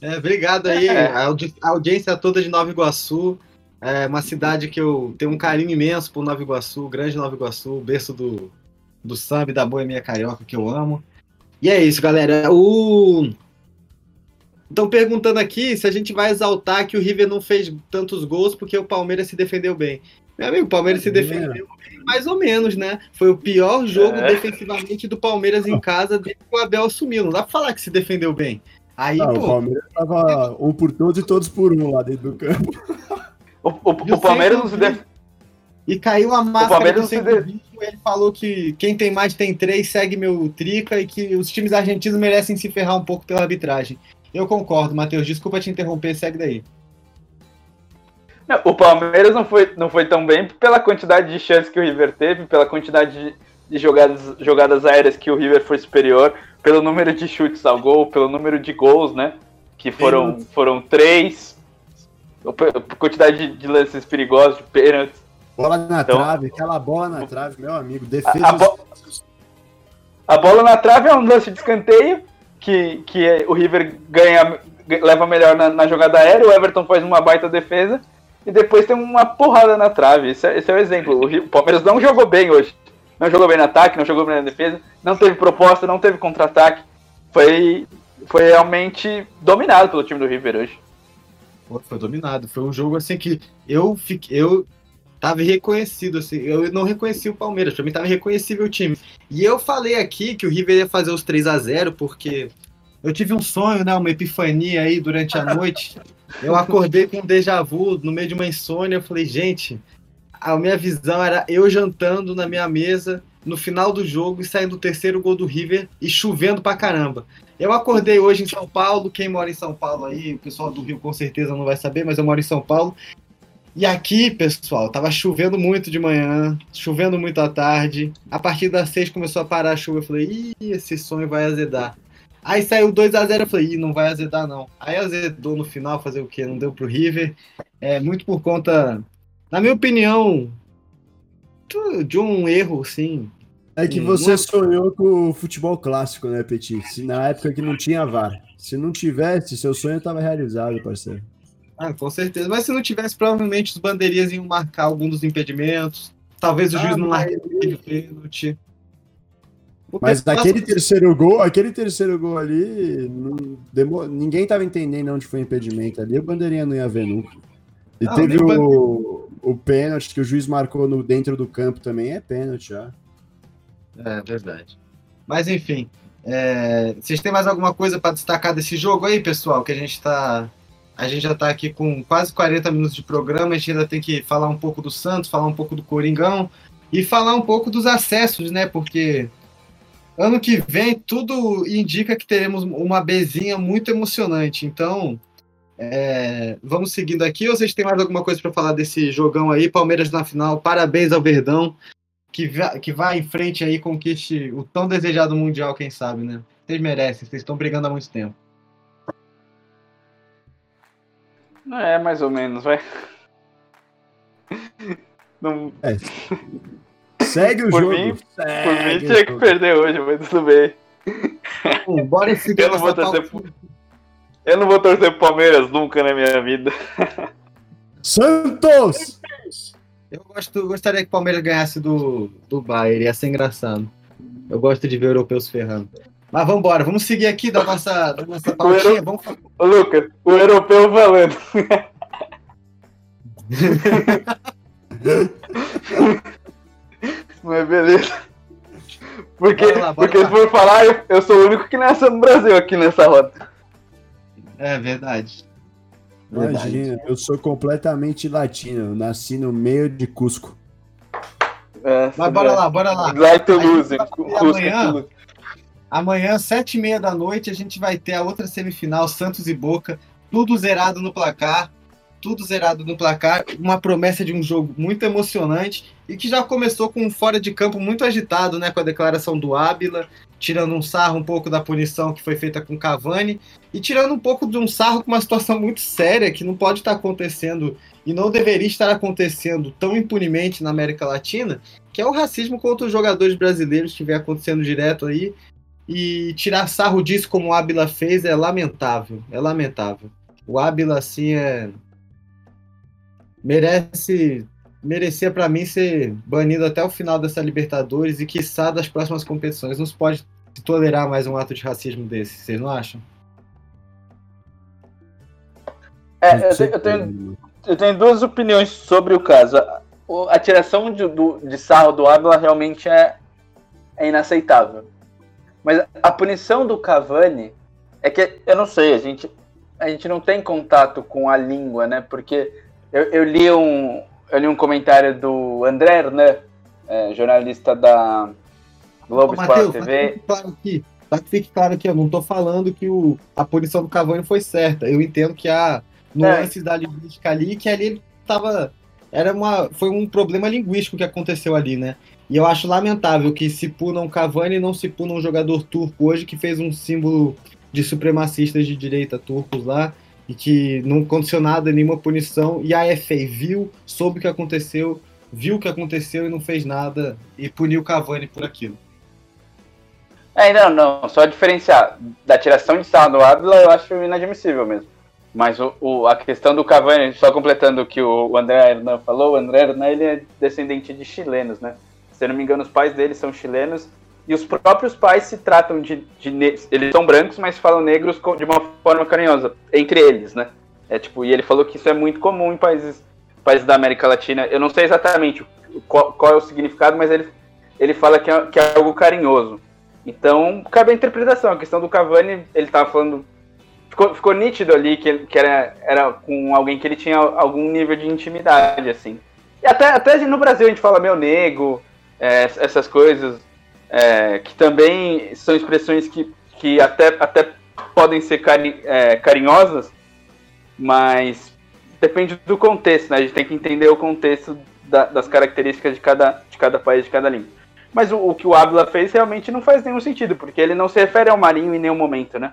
É, obrigado aí, É. a, audi- a audiência toda de Nova Iguaçu. É uma cidade que eu tenho um carinho imenso por Nova Iguaçu, grande Nova Iguaçu, berço do, do samba e da boemia carioca que eu amo. E é isso, galera. O... Estão perguntando aqui se a gente vai exaltar que o River não fez tantos gols porque o Palmeiras se defendeu bem. Meu amigo, o Palmeiras se É. defendeu bem, mais ou menos, né? Foi o pior jogo É. defensivamente do Palmeiras em casa desde que o Abel assumiu. Não dá pra falar que se defendeu bem. Aí, Ah, o pô, Palmeiras tava um por todos e todos por um lá dentro do campo. O, o- o Palmeiras não se centro- def... E caiu a máscara do não se centro Vivo, ele falou que quem tem mais tem três, segue meu trica e que os times argentinos merecem se ferrar um pouco pela arbitragem. Eu concordo, Matheus. Desculpa te interromper, segue daí. Não, o Palmeiras não foi, não foi tão bem pela quantidade de chances que o River teve, pela quantidade de, de jogadas, jogadas aéreas que o River foi superior, pelo número de chutes ao gol, pelo número de gols, né? Que foram, foram três, a quantidade de, de lances perigosos, de pênaltis. Bola na Então- trave, aquela bola na trave, meu amigo. Defesa. A- a bo- A bola na trave é um lance de escanteio, que, que é- o River ganha, leva melhor na, na jogada aérea, o Everton faz uma baita defesa, e depois tem uma porrada na trave. Esse é, esse é o exemplo. O, o Palmeiras não jogou bem hoje. Não jogou bem no ataque, não jogou bem na defesa, não teve proposta, não teve contra-ataque. Foi, foi realmente dominado pelo time do River hoje. Foi dominado. Foi um jogo assim que eu fiquei. Eu tava reconhecido, assim. Eu não reconheci o Palmeiras, pra mim tava reconhecível o time. E eu falei aqui que o River ia fazer os 3 a 0 porque eu tive um sonho, né? Uma epifania aí durante a noite. Eu acordei com um déjà vu no meio de uma insônia. Eu falei, gente, a minha visão era eu jantando na minha mesa no final do jogo e saindo o terceiro gol do River e chovendo pra caramba. Eu acordei hoje em São Paulo. Quem mora em São Paulo aí, o pessoal do Rio com certeza não vai saber, mas eu moro em São Paulo. E aqui, pessoal, tava chovendo muito de manhã, chovendo muito à tarde. A partir das seis começou a parar a chuva. Eu falei, ih, esse sonho vai azedar. Aí saiu 2 a 0 eu falei, ih, não vai azedar não. Aí azedou no final, fazer o quê? Não deu pro River. É muito por conta, na minha opinião, de um erro, sim. É que Hum, você sonhou com o futebol clássico, né, Petit? Se na época que não tinha VAR. Se não tivesse, seu sonho estava realizado, parceiro. Ah, com certeza. Mas se não tivesse, provavelmente os bandeirinhas iam marcar algum dos impedimentos. Talvez o Ah, juiz não marque o pênalti. Mas pessoal- aquele terceiro gol, aquele terceiro gol ali, não demo- ninguém tava entendendo onde foi o impedimento ali, o bandeirinha não ia ver nunca. E Não, teve o, o pênalti que o juiz marcou no, dentro do campo também, é pênalti já. É verdade. Mas enfim, é, vocês têm mais alguma coisa para destacar desse jogo aí, pessoal? Que a gente tá. A gente já tá aqui com quase 40 minutos de programa, a gente ainda tem que falar um pouco do Santos, falar um pouco do Coringão e falar um pouco dos acessos, né? Porque ano que vem tudo indica que teremos uma Bzinha muito emocionante. Então, é, vamos seguindo aqui. Ou vocês têm mais alguma coisa para falar desse jogão aí? Palmeiras na final, parabéns ao Verdão que, que vai em frente aí conquiste o tão desejado Mundial, quem sabe, né? Vocês merecem, vocês estão brigando há muito tempo. É, mais ou menos, vai. Não, Segue o Por jogo. mim- segue por mim tinha que perder hoje, mas tudo bem. Bom, bora Eu não vou torcer pauta. Eu não vou torcer pro Palmeiras nunca na minha vida. Santos! Eu gosto, gostaria que o Palmeiras ganhasse do, do Bayern, ia ser engraçado. Eu gosto de ver europeus ferrando. Mas vamos embora, vamos seguir aqui da nossa, da nossa pautinha. Vamos falar. Ô, Lucas, o europeu falando. Mas beleza. Porque, Bora lá, bora porque lá. se for falar, eu, eu sou o único que nasceu no Brasil aqui nessa roda. É verdade. Verdade. Imagina, eu sou completamente latino, eu nasci no meio de Cusco. É, Mas bora lá, bora lá. Lá em Toulouse, Aí, Cusco amanhã-. Amanhã, sete e meia da noite, a gente vai ter a outra semifinal, Santos e Boca, tudo zerado no placar, tudo zerado no placar, uma promessa de um jogo muito emocionante e que já começou com um fora de campo muito agitado, né, com a declaração do Ábila, tirando um sarro um pouco da punição que foi feita com Cavani e tirando um pouco de um sarro com uma situação muito séria que não pode estar acontecendo e não deveria estar acontecendo tão impunemente na América Latina, que é o racismo contra os jogadores brasileiros que vem acontecendo direto aí e tirar sarro disso como o Ábila fez é lamentável. É lamentável. O Ábila, assim, é. Merece. Merecia para mim ser banido até o final dessa Libertadores e quiçá das próximas competições. Não se pode tolerar mais um ato de racismo desse, vocês não acham? É, eu, tenho- eu tenho, eu tenho duas opiniões sobre o caso. A, tiração de, do, de sarro do Ábila realmente é, é inaceitável. Mas a punição do Cavani é que, eu não sei, a gente, a gente não tem contato com a língua, né? Porque eu, eu li, um, eu li um comentário do André Hernan, é, jornalista da Globo Ô, Matheus, TV. que fique claro aqui, pra que fique claro aqui, eu não tô falando que o, a punição do Cavani foi certa. Eu entendo que há nuances da linguística ali, que ali ele tava. Era uma, foi um problema linguístico que aconteceu ali, né? E eu acho lamentável que se punam Cavani e não se punam um jogador turco hoje que fez um símbolo de supremacistas de direita turcos lá e que não aconteceu nada, nenhuma punição. E a FA viu, soube o que aconteceu viu o que aconteceu e não fez nada e puniu Cavani por aquilo. É, não, não, só diferenciar da tiração de sarro do Ávila eu acho inadmissível mesmo. Mas o, o, a questão do Cavani, só completando o que o André Hernan falou, o André Hernan ele é descendente de chilenos, né? Se eu não me engano, os pais dele são chilenos e os próprios pais se tratam de, de eles são brancos, mas falam negros de uma forma carinhosa entre eles, né? É tipo, e ele falou que isso é muito comum em países, países da América Latina. Eu não sei exatamente qual, qual é o significado, mas ele, ele fala que é, que é algo carinhoso. Então, cabe a interpretação. A questão do Cavani, ele estava falando. Ficou, ficou nítido ali que, que era, era com alguém que ele tinha algum nível de intimidade, assim. E até, até no Brasil a gente fala meu nego, é, essas coisas, é, que também são expressões que, que até, até podem ser cari, é, carinhosas, mas depende do contexto, né? A gente tem que entender o contexto da, das características de cada, de cada país, de cada língua. Mas o, o que o Ávila fez realmente não faz nenhum sentido, porque ele não se refere ao Marinho em nenhum momento, né?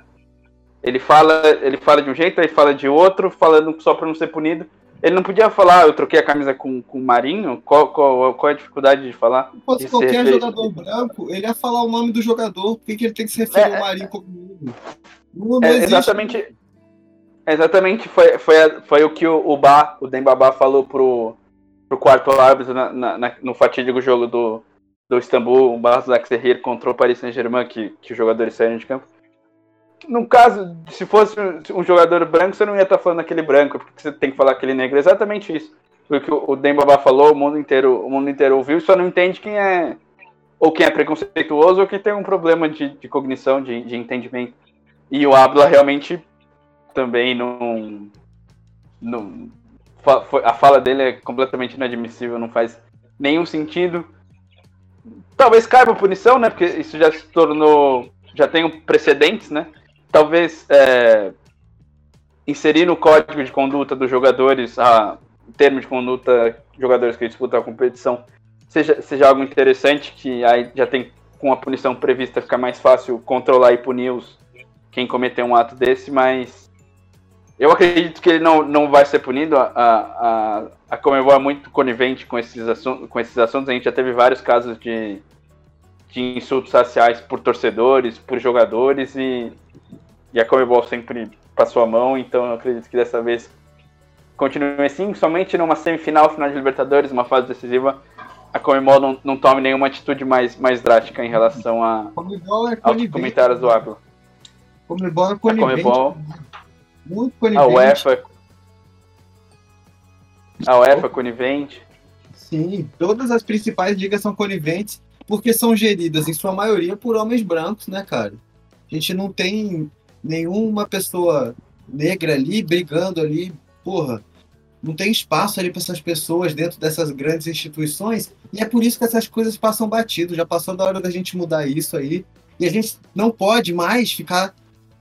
Ele fala, ele fala de um jeito, aí fala de outro, falando só para não ser punido. Ele não podia falar, eu troquei a camisa com, com o Marinho? Qual, qual, qual é a dificuldade de falar? Se fosse qualquer jogador branco, ele ia falar o nome do jogador, por que ele tem que se referir é, ao Marinho como não, não é, Exatamente. Exatamente, foi, foi, foi o que o, o Bar, o Dembabá falou pro, pro quarto árbitro na, na, no fatídico jogo do, do Istambul, um Barça Zaxerrir contra o Paris Saint-Germain, que, que os jogadores saíram de campo. No caso, se fosse um jogador branco, você não ia estar falando aquele branco, porque você tem que falar aquele negro. Exatamente isso. O que o Dembaba falou, o mundo inteiro, o mundo inteiro ouviu, só não entende quem é ou quem é preconceituoso ou quem tem um problema de, de cognição, de, de entendimento. E o Abla realmente também não, não a fala dele é completamente inadmissível, não faz nenhum sentido. Talvez caiba punição, né? Porque isso já se tornou. Já tem precedentes, né? Talvez é, inserir no código de conduta dos jogadores, a termo de conduta jogadores que disputam a competição, seja, seja algo interessante, que aí já tem com a punição prevista fica mais fácil controlar e punir os, quem cometer um ato desse, mas eu acredito que ele não, não vai ser punido. A, a, a Comebol é muito conivente com esses, assuntos, com esses assuntos. A gente já teve vários casos de, de insultos raciais por torcedores, por jogadores, e, e a Comebol sempre passou a mão. Então eu acredito que dessa vez continue assim. Somente numa semifinal, final de Libertadores, uma fase decisiva, a Comebol não, não tome nenhuma atitude mais, mais drástica em relação a, é aos comentários do Ávila. Comebol é conivente. A Comebol, muito conivente. A UEFA a UEFA conivente. Sim, todas as principais ligas são coniventes porque são geridas, em sua maioria, por homens brancos, né, cara? A gente não tem nenhuma pessoa negra ali brigando ali, porra. Não tem espaço ali para essas pessoas dentro dessas grandes instituições, e é por isso que essas coisas passam batido. Já passou da hora da gente mudar isso aí. E a gente não pode mais ficar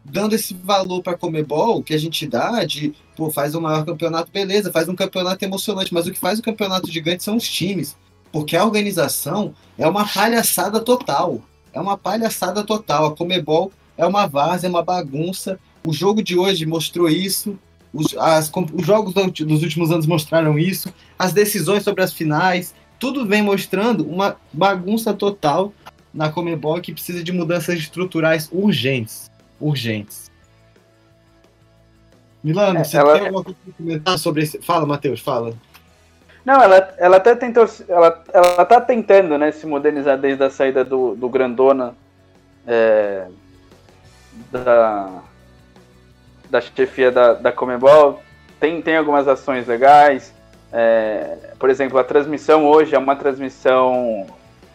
dando esse valor para Comebol que a gente dá de, pô, faz o maior campeonato, beleza, faz um campeonato emocionante, mas o que faz o campeonato gigante são os times, porque a organização é uma palhaçada total. É uma palhaçada total. A Comebol é uma várzea, é uma bagunça. O jogo de hoje mostrou isso. Os, as, os jogos dos últimos anos mostraram isso. As decisões sobre as finais. Tudo vem mostrando uma bagunça total na Comebol que precisa de mudanças estruturais urgentes urgentes. Milano, é, você ela... tem alguma coisa para comentar sobre isso? Fala, Matheus, fala. Não, ela, ela até tentou. Ela, ela tá tentando né, se modernizar desde a saída do, do Grandona é, da, da chefia da, da Comebol. Tem, tem algumas ações legais. É, por exemplo, a transmissão hoje é uma transmissão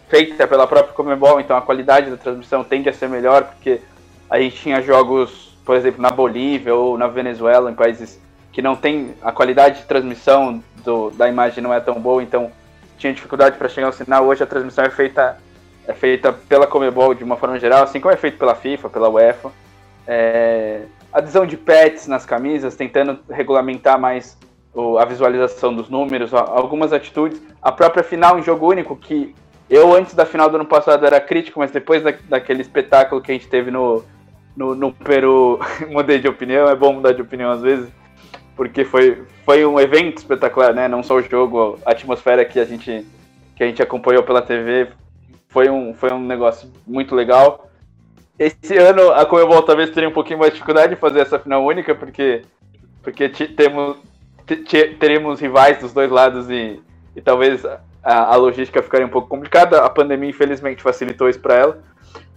feita pela própria Comebol, então a qualidade da transmissão tende a ser melhor, porque a gente tinha jogos, por exemplo, na Bolívia ou na Venezuela, em países que não tem a qualidade de transmissão do, da imagem não é tão boa, então tinha dificuldade para chegar ao sinal. Hoje a transmissão é feita é feita pela Comebol de uma forma geral, assim como é feito pela FIFA, pela UEFA. É, adesão de pets nas camisas, tentando regulamentar mais o, a visualização dos números, algumas atitudes. A própria final em jogo único, que eu antes da final do ano passado era crítico, mas depois da, daquele espetáculo que a gente teve no, no, no Peru mudei de opinião, é bom mudar de opinião às vezes. porque foi, foi um evento espetacular, né? Não só o jogo, a atmosfera que a gente, que a gente acompanhou pela TV foi um, foi um negócio muito legal. Esse ano a Comebol talvez teria um pouquinho mais de dificuldade de fazer essa final única, porque, porque temos, teremos rivais dos dois lados e, e talvez a, a, logística ficaria um pouco complicada. A pandemia, infelizmente, facilitou isso para ela.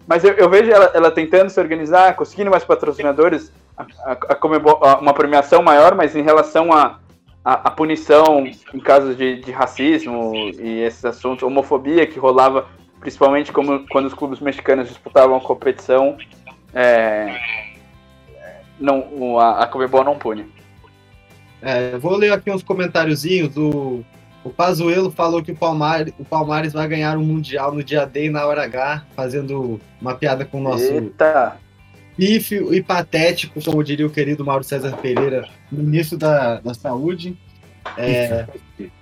Mas eu, eu vejo ela, ela, tentando se organizar, conseguindo mais patrocinadores, a, a, a Comebol, uma premiação maior, mas em relação a, a, punição em casos de, de racismo e esses assuntos, homofobia que rolava principalmente como, quando os clubes mexicanos disputavam a competição, é, não, a, a Comebol não pune. É, vou ler aqui uns comentáriozinhos do o Pazuello falou que o Palmares, o Palmares vai ganhar o um Mundial no dia D e na hora H, fazendo uma piada com o nosso Eita. pífio e patético, como diria o querido Mauro César Pereira, ministro da, da Saúde. É,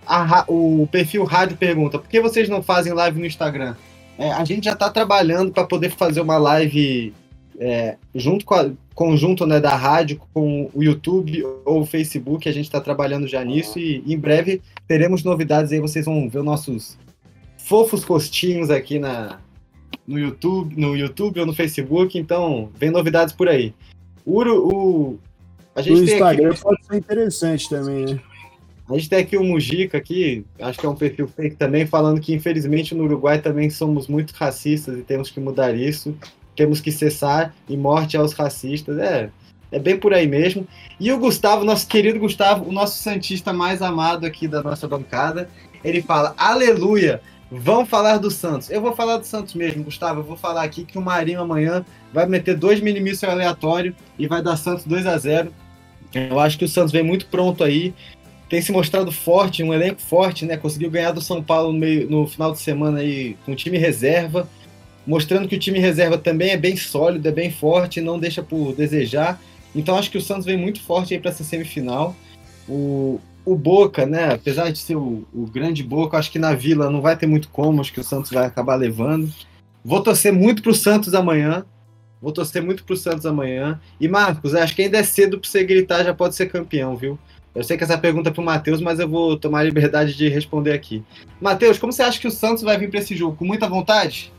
a, o perfil Rádio pergunta: por que vocês não fazem live no Instagram? É, a gente já está trabalhando para poder fazer uma live é, junto com a conjunto né, da rádio com o YouTube ou o Facebook. A gente está trabalhando já nisso e em breve teremos novidades aí. Vocês vão ver nossos fofos rostinhos aqui na, no YouTube, no YouTube ou no Facebook. Então, vem novidades por aí. O, o, a gente o Instagram aqui... pode ser interessante também, né? A gente tem aqui o Mujica aqui, acho que é um perfil fake também, falando que infelizmente no Uruguai também somos muito racistas e temos que mudar isso, temos que cessar e morte aos racistas. É, é bem por aí mesmo. E o Gustavo, nosso querido Gustavo, o nosso santista mais amado aqui da nossa bancada, ele fala: Aleluia! Vão falar do Santos. Eu vou falar do Santos mesmo, Gustavo. Eu vou falar aqui que o Marinho amanhã vai meter dois minimísseis aleatório e vai dar Santos 2 a 0 Eu acho que o Santos vem muito pronto aí tem se mostrado forte, um elenco forte, né? Conseguiu ganhar do São Paulo no, meio, no final de semana aí com o time reserva, mostrando que o time reserva também é bem sólido, é bem forte, não deixa por desejar. Então acho que o Santos vem muito forte aí para essa semifinal. O, o Boca, né? Apesar de ser o, o grande Boca, acho que na Vila não vai ter muito como, acho que o Santos vai acabar levando. Vou torcer muito pro Santos amanhã. Vou torcer muito pro Santos amanhã. E Marcos, acho que ainda é cedo para você gritar, já pode ser campeão, viu? Eu sei que essa pergunta é para o Matheus, mas eu vou tomar a liberdade de responder aqui. Matheus, como você acha que o Santos vai vir para esse jogo? Com muita vontade?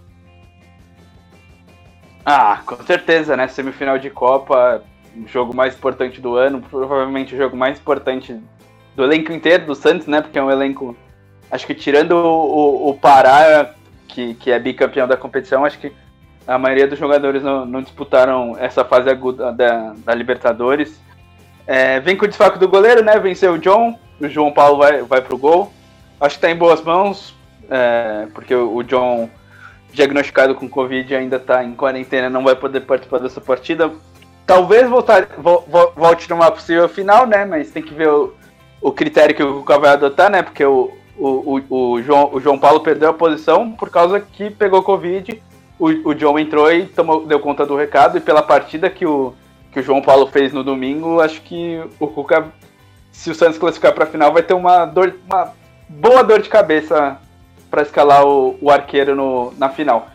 Ah, com certeza, né? Semifinal de Copa, o jogo mais importante do ano, provavelmente o jogo mais importante do elenco inteiro do Santos, né? Porque é um elenco. Acho que tirando o, o, o Pará, que, que é bicampeão da competição, acho que a maioria dos jogadores não, não disputaram essa fase aguda da, da Libertadores. É, vem com o desfalque do goleiro, né? Venceu o John. O João Paulo vai, vai pro gol. Acho que tá em boas mãos, é, porque o, John, diagnosticado com Covid, ainda tá em quarentena, não vai poder participar dessa partida. Talvez voltar, vo, volte numa possível final, né? Mas tem que ver o, o critério que o Cuca vai adotar, né? Porque o, o, o, o, João, o João Paulo perdeu a posição por causa que pegou Covid. O, o John entrou e tomou, deu conta do recado. E pela partida que o, que o João Paulo fez no domingo, acho que o Cuca, se o Santos classificar para a final, vai ter uma, dor, uma boa dor de cabeça para escalar o, o arqueiro no, na final.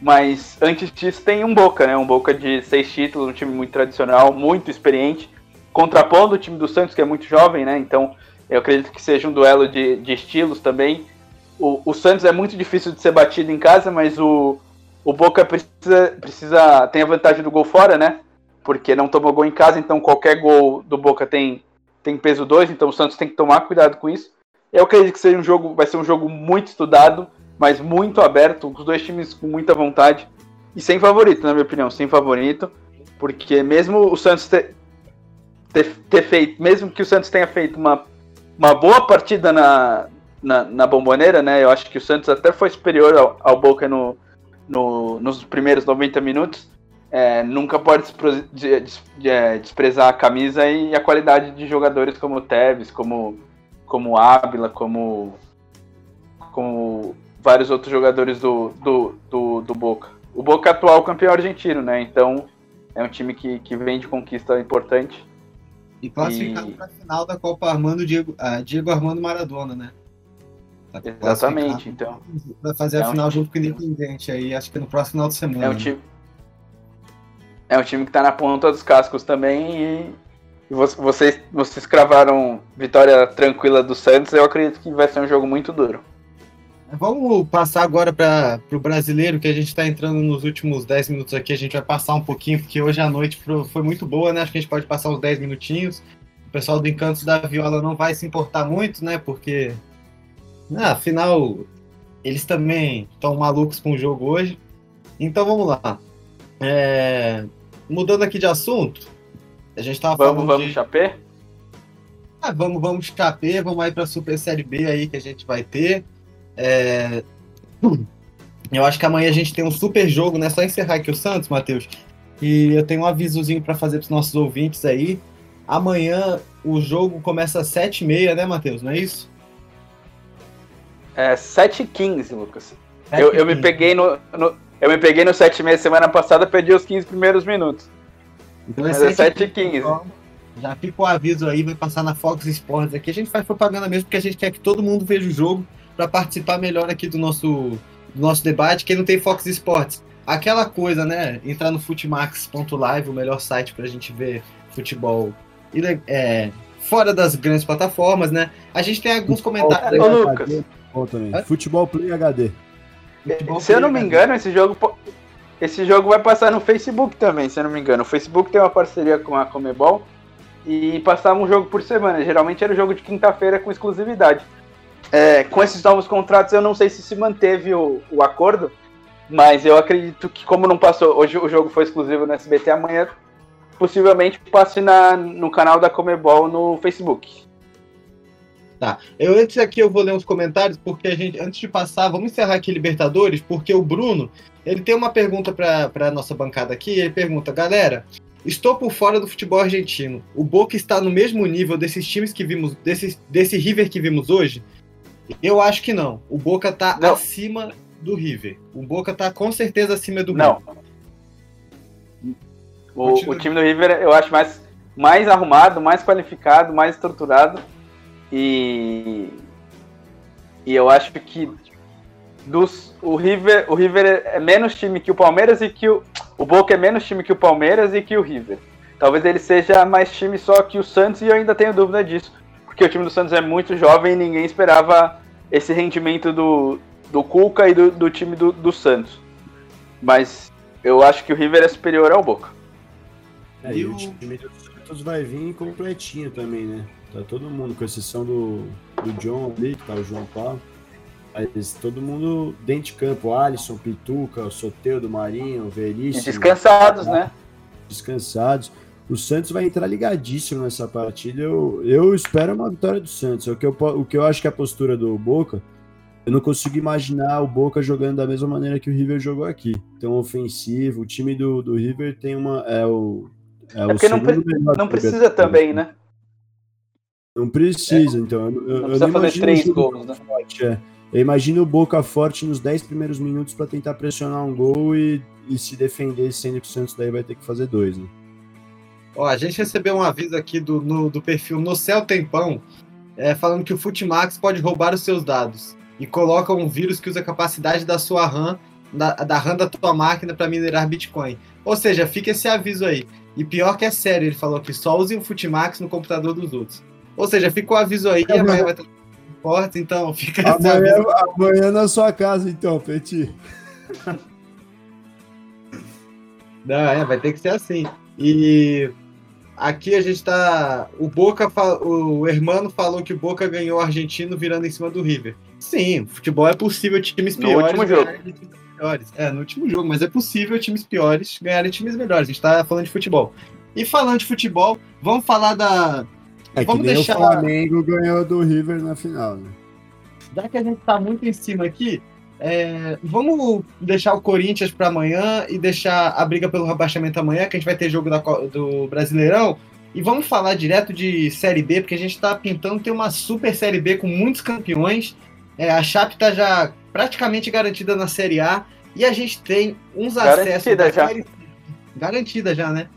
Mas antes disso tem um Boca, né? Um Boca de seis títulos, um time muito tradicional, muito experiente, contrapondo o time do Santos, que é muito jovem, né? Então eu acredito que seja um duelo de, de estilos também. O, o Santos é muito difícil de ser batido em casa, mas o, o Boca precisa, precisa tem a vantagem do gol fora, né? Porque não tomou gol em casa, então qualquer gol do Boca tem, tem peso 2, então o Santos tem que tomar cuidado com isso. Eu acredito que seja um jogo, vai ser um jogo muito estudado, mas muito aberto, os dois times com muita vontade e sem favorito, na minha opinião, sem favorito, porque mesmo o Santos ter, ter, ter feito, mesmo que o Santos tenha feito uma, uma boa partida na, na, na bomboneira, né? Eu acho que o Santos até foi superior ao, ao Boca no, no, nos primeiros 90 minutos é, nunca pode é, desprezar a camisa e a qualidade de jogadores como o Tevez, como como Ávila, como como vários outros jogadores do, do, do, do Boca. O Boca é atual campeão argentino, né? Então é um time que, que vem de conquista importante. E classificado e... para a final da Copa Armando Diego, uh, Diego Armando Maradona, né? Tá Exatamente, então. Vai fazer é a final um junto com o Independente aí, acho que no próximo final de semana. É um time, é um time que tá na ponta dos cascos também e, Vocês, vocês cravaram vitória tranquila do Santos, eu acredito que vai ser um jogo muito duro. Vamos passar agora para o brasileiro, que a gente está entrando nos últimos 10 minutos aqui. A gente vai passar um pouquinho, porque hoje a noite foi muito boa, né? Acho que a gente pode passar uns 10 minutinhos. O pessoal do Encantos da Viola não vai se importar muito, né? Porque, ah, afinal, eles também estão malucos com o jogo hoje. Então vamos lá. É... Mudando aqui de assunto, a gente estava falando. Vamos, vamos, de... Chapé? Ah, vamos, vamos Chapé, vamos aí para a Super Série B aí que a gente vai ter. É... Eu acho que amanhã a gente tem um super jogo, né? Só encerrar aqui o Santos, Matheus. E eu tenho um avisozinho para fazer para os nossos ouvintes aí. Amanhã o jogo começa às 7h30, né, Matheus? Não é isso? É 7h15, Lucas. 7 eu, eu me peguei no, no, eu me peguei no 7h30 semana passada, perdi os 15 primeiros minutos. Então é 7h15. Já fica o aviso aí, vai passar na Fox Sports aqui. A gente faz propaganda mesmo porque a gente quer que todo mundo veja o jogo para participar melhor aqui do nosso, do nosso debate. Quem não tem Fox Sports, aquela coisa, né? Entrar no Futimax.live, o melhor site para a gente ver futebol é, fora das grandes plataformas, né? A gente tem alguns comentários. Ô, Lucas. Futebol Play HD. Futebol se eu não me engano, esse jogo, esse jogo vai passar no Facebook também, se eu não me engano. O Facebook tem uma parceria com a Comebol e passava um jogo por semana. Geralmente era o jogo de quinta-feira com exclusividade. É, com esses novos contratos, eu não sei se se manteve o, o acordo, mas eu acredito que, como não passou, hoje o jogo foi exclusivo no SBT, amanhã possivelmente passe na, no canal da Comebol no Facebook. Tá. Eu antes aqui eu vou ler uns comentários, porque a gente, antes de passar, vamos encerrar aqui Libertadores, porque o Bruno, ele tem uma pergunta para a nossa bancada aqui, ele pergunta, galera, estou por fora do futebol argentino. O Boca está no mesmo nível desses times que vimos, desse, desse River que vimos hoje? Eu acho que não. O Boca está acima do River. O Boca está com certeza acima do Não. River. O, o, time do River eu acho mais, mais arrumado, mais qualificado, mais estruturado. E, e eu acho que dos, o, River, o River é menos time que o Palmeiras e que o, o Boca é menos time que o Palmeiras e que o River. Talvez ele seja mais time só que o Santos e eu ainda tenho dúvida disso. Porque o time do Santos é muito jovem e ninguém esperava esse rendimento do, do Cuca e do, do time do, do Santos. Mas eu acho que o River é superior ao Boca. É, e o time do Santos vai vir completinho também, né? Tá todo mundo, com exceção do, do John ali, que tá o João Paulo. Mas todo mundo dentro de campo, Alisson, Pituca, Soteudo, Marinho, Veríssimo. descansados, né? Descansados. O Santos vai entrar ligadíssimo nessa partida. Eu, eu espero uma vitória do Santos. O que, eu, o que eu acho que é a postura do Boca, eu não consigo imaginar o Boca jogando da mesma maneira que o River jogou aqui. Tão ofensivo. O time do, do River tem uma. É o. É, é porque não, pre não precisa também, né? Não precisa, é. então. Eu, não eu precisa não fazer três gols, né? Forte, é. Eu imagino o Boca forte nos 10 primeiros minutos para tentar pressionar um gol e, e se defender, sendo que o Santos daí vai ter que fazer dois, né? Ó, a gente recebeu um aviso aqui do, no, do perfil No Céu Tempão, é, falando que o Futimax pode roubar os seus dados e coloca um vírus que usa a capacidade da sua RAM, da, da RAM da tua máquina para minerar Bitcoin. Ou seja, fica esse aviso aí. E pior que é sério, ele falou que só use o Futimax no computador dos outros. Ou seja, fica o aviso aí, amanhã, amanhã vai ter forte, então fica amanhã, amanhã na sua casa, então, Peti. Não, é, vai ter que ser assim. E aqui a gente tá. O Boca, o Hermano falou que o Boca ganhou o argentino virando em cima do River. Sim, futebol é possível times piores. No último jogo. Melhores. É, no último jogo, mas é possível times piores ganharem times melhores. A gente tá falando de futebol. E falando de futebol, vamos falar da. É vamos que nem deixar... o Flamengo ganhou do River na final, né? Já que a gente tá muito em cima aqui, é, vamos deixar o Corinthians para amanhã e deixar a briga pelo rebaixamento amanhã, que a gente vai ter jogo da, do Brasileirão. E vamos falar direto de Série B, porque a gente está pintando ter uma super Série B com muitos campeões. É, a Chape está já praticamente garantida na Série A e a gente tem uns acessos da já. Série Garantida já, né?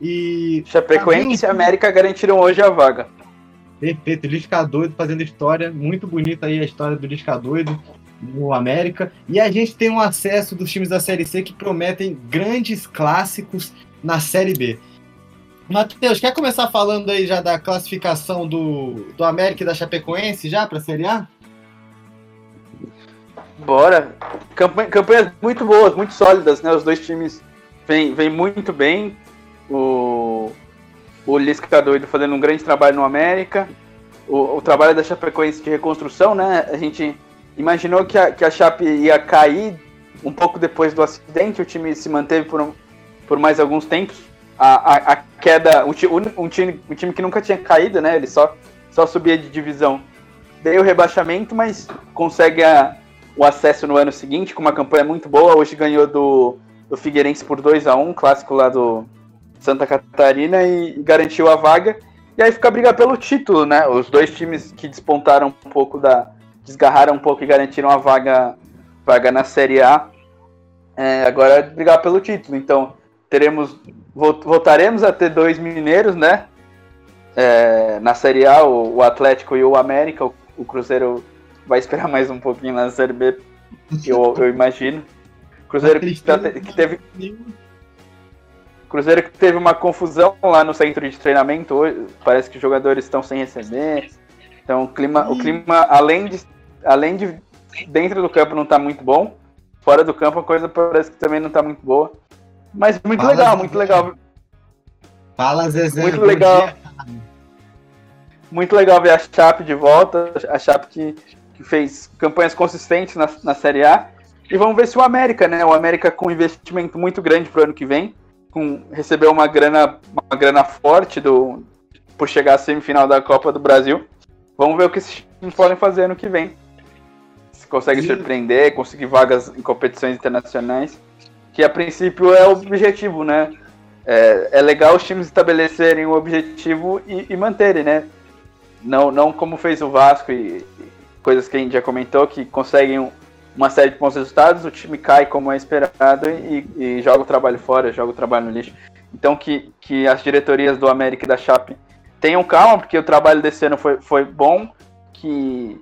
E. Chapecoense e América garantiram hoje a vaga. Perfeito, Lisca doido fazendo história. Muito bonita aí a história do Lisca doido no América. E a gente tem um acesso dos times da Série C que prometem grandes clássicos na Série B. Matheus, quer começar falando aí já da classificação do, do América e da Chapecoense já para a Série A? Bora. Campanha, campanhas muito boas, muito sólidas, né? Os dois times vêm vem muito bem. O, o Lisca doido fazendo um grande trabalho no América. O, o trabalho da Chapecoense de reconstrução, né? A gente imaginou que a, que a Chape ia cair um pouco depois do acidente. O time se manteve por, um, por mais alguns tempos. A, a, a queda, um, um, time, um time que nunca tinha caído, né? Ele só, só subia de divisão. Veio o rebaixamento, mas consegue a, o acesso no ano seguinte com uma campanha muito boa. Hoje ganhou do, do Figueirense por 2 a 1 clássico lá do Santa Catarina, e, garantiu a vaga. E aí fica a briga pelo título, né? Os dois times que despontaram um pouco da. desgarraram um pouco e garantiram a vaga, vaga na Série A. É, agora é brigar pelo título. Então, teremos. Voltaremos a ter dois mineiros, né? É, na Série A, o, o, Atlético e o América. O, o Cruzeiro vai esperar mais um pouquinho na Série B, eu, eu imagino. Cruzeiro que, tá, que teve. Cruzeiro que teve uma confusão lá no centro de treinamento hoje. Parece que os jogadores estão sem receber. Então o clima, o clima além de, além de dentro do campo não está muito bom, fora do campo a coisa parece que também não está muito boa. Mas muito Fala, legal, muito legal. Fala, Zezé. Muito legal. Dia. Muito legal ver a Chape de volta. A Chape que que fez campanhas consistentes na, na Série A. E vamos ver se o América, né? O América com investimento muito grande para o ano que vem, com recebeu uma grana, uma grana forte do por chegar à semifinal da Copa do Brasil. Vamos ver o que esses times podem fazer ano que vem. Se consegue surpreender, conseguir vagas em competições internacionais, que a princípio é o objetivo, né? É, é legal os times estabelecerem o objetivo e, e manterem, né? Não, não como fez o Vasco e, coisas que a gente já comentou, que conseguem uma série de bons resultados, o time cai como é esperado e, e joga o trabalho fora, joga o trabalho no lixo. Então que, que as diretorias do América e da Chape tenham calma, porque o trabalho desse ano foi, foi bom, que,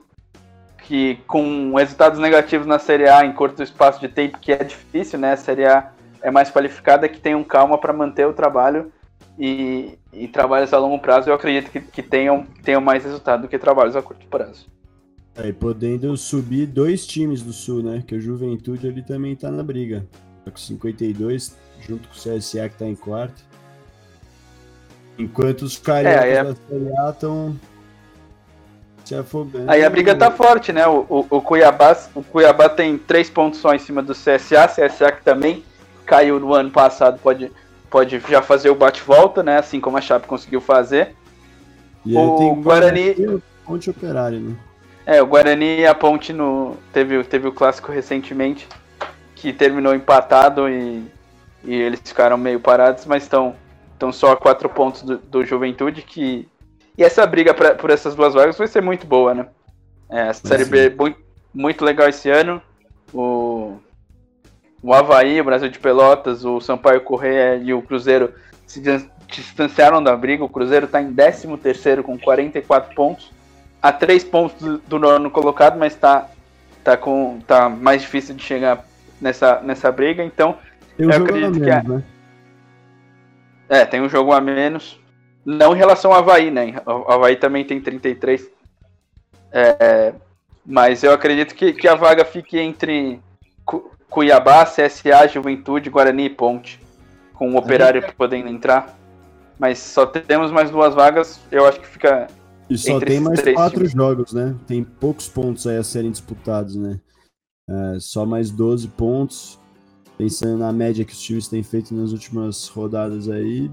que com resultados negativos na Série A em curto espaço de tempo, que é difícil, né? A Série A é mais qualificada, que tenham calma para manter o trabalho e, e, trabalhos a longo prazo, eu acredito que, que tenham, tenham mais resultado do que trabalhos a curto prazo. Aí podendo subir dois times do Sul, né? Que o Juventude ali também tá na briga. Tá com 52, junto com o CSA que tá em quarto. Enquanto os cariocas é, é... da Série A estão se afogando. Aí a briga tá forte, né? O, o, o, Cuiabá, o Cuiabá tem três pontos só em cima do CSA. CSA que também caiu no ano passado, pode, pode já fazer o bate-volta, né? Assim como a Chape conseguiu fazer. E o Guarani. Ponte Operário, né? É, o Guarani e a Ponte no, teve, teve o clássico recentemente, que terminou empatado e, e eles ficaram meio parados, mas estão só a quatro pontos do, do Juventude, que. E essa briga pra, por essas duas vagas vai ser muito boa, né? É, a Série B muito, muito legal esse ano. O, o Havaí, o Brasil de Pelotas, o Sampaio Correia e o Cruzeiro se distanciaram da briga. O Cruzeiro está em 13 terceiro com 44 pontos a três pontos do, do nono colocado, mas tá, tá, com, tá mais difícil de chegar nessa, nessa briga, então eu acredito menos, que é, né? é, tem um jogo a menos. Não em relação ao Havaí, né? O Havaí também tem 33. É, mas eu acredito que, que a vaga fique entre Cuiabá, CSA, Juventude, Guarani e Ponte. Com o operário podendo entrar. Mas só temos mais duas vagas. Eu acho que fica e só tem mais quatro times. jogos, né? Tem poucos pontos aí a serem disputados, né? É, só mais 12 pontos. Pensando na média que os times têm feito nas últimas rodadas aí.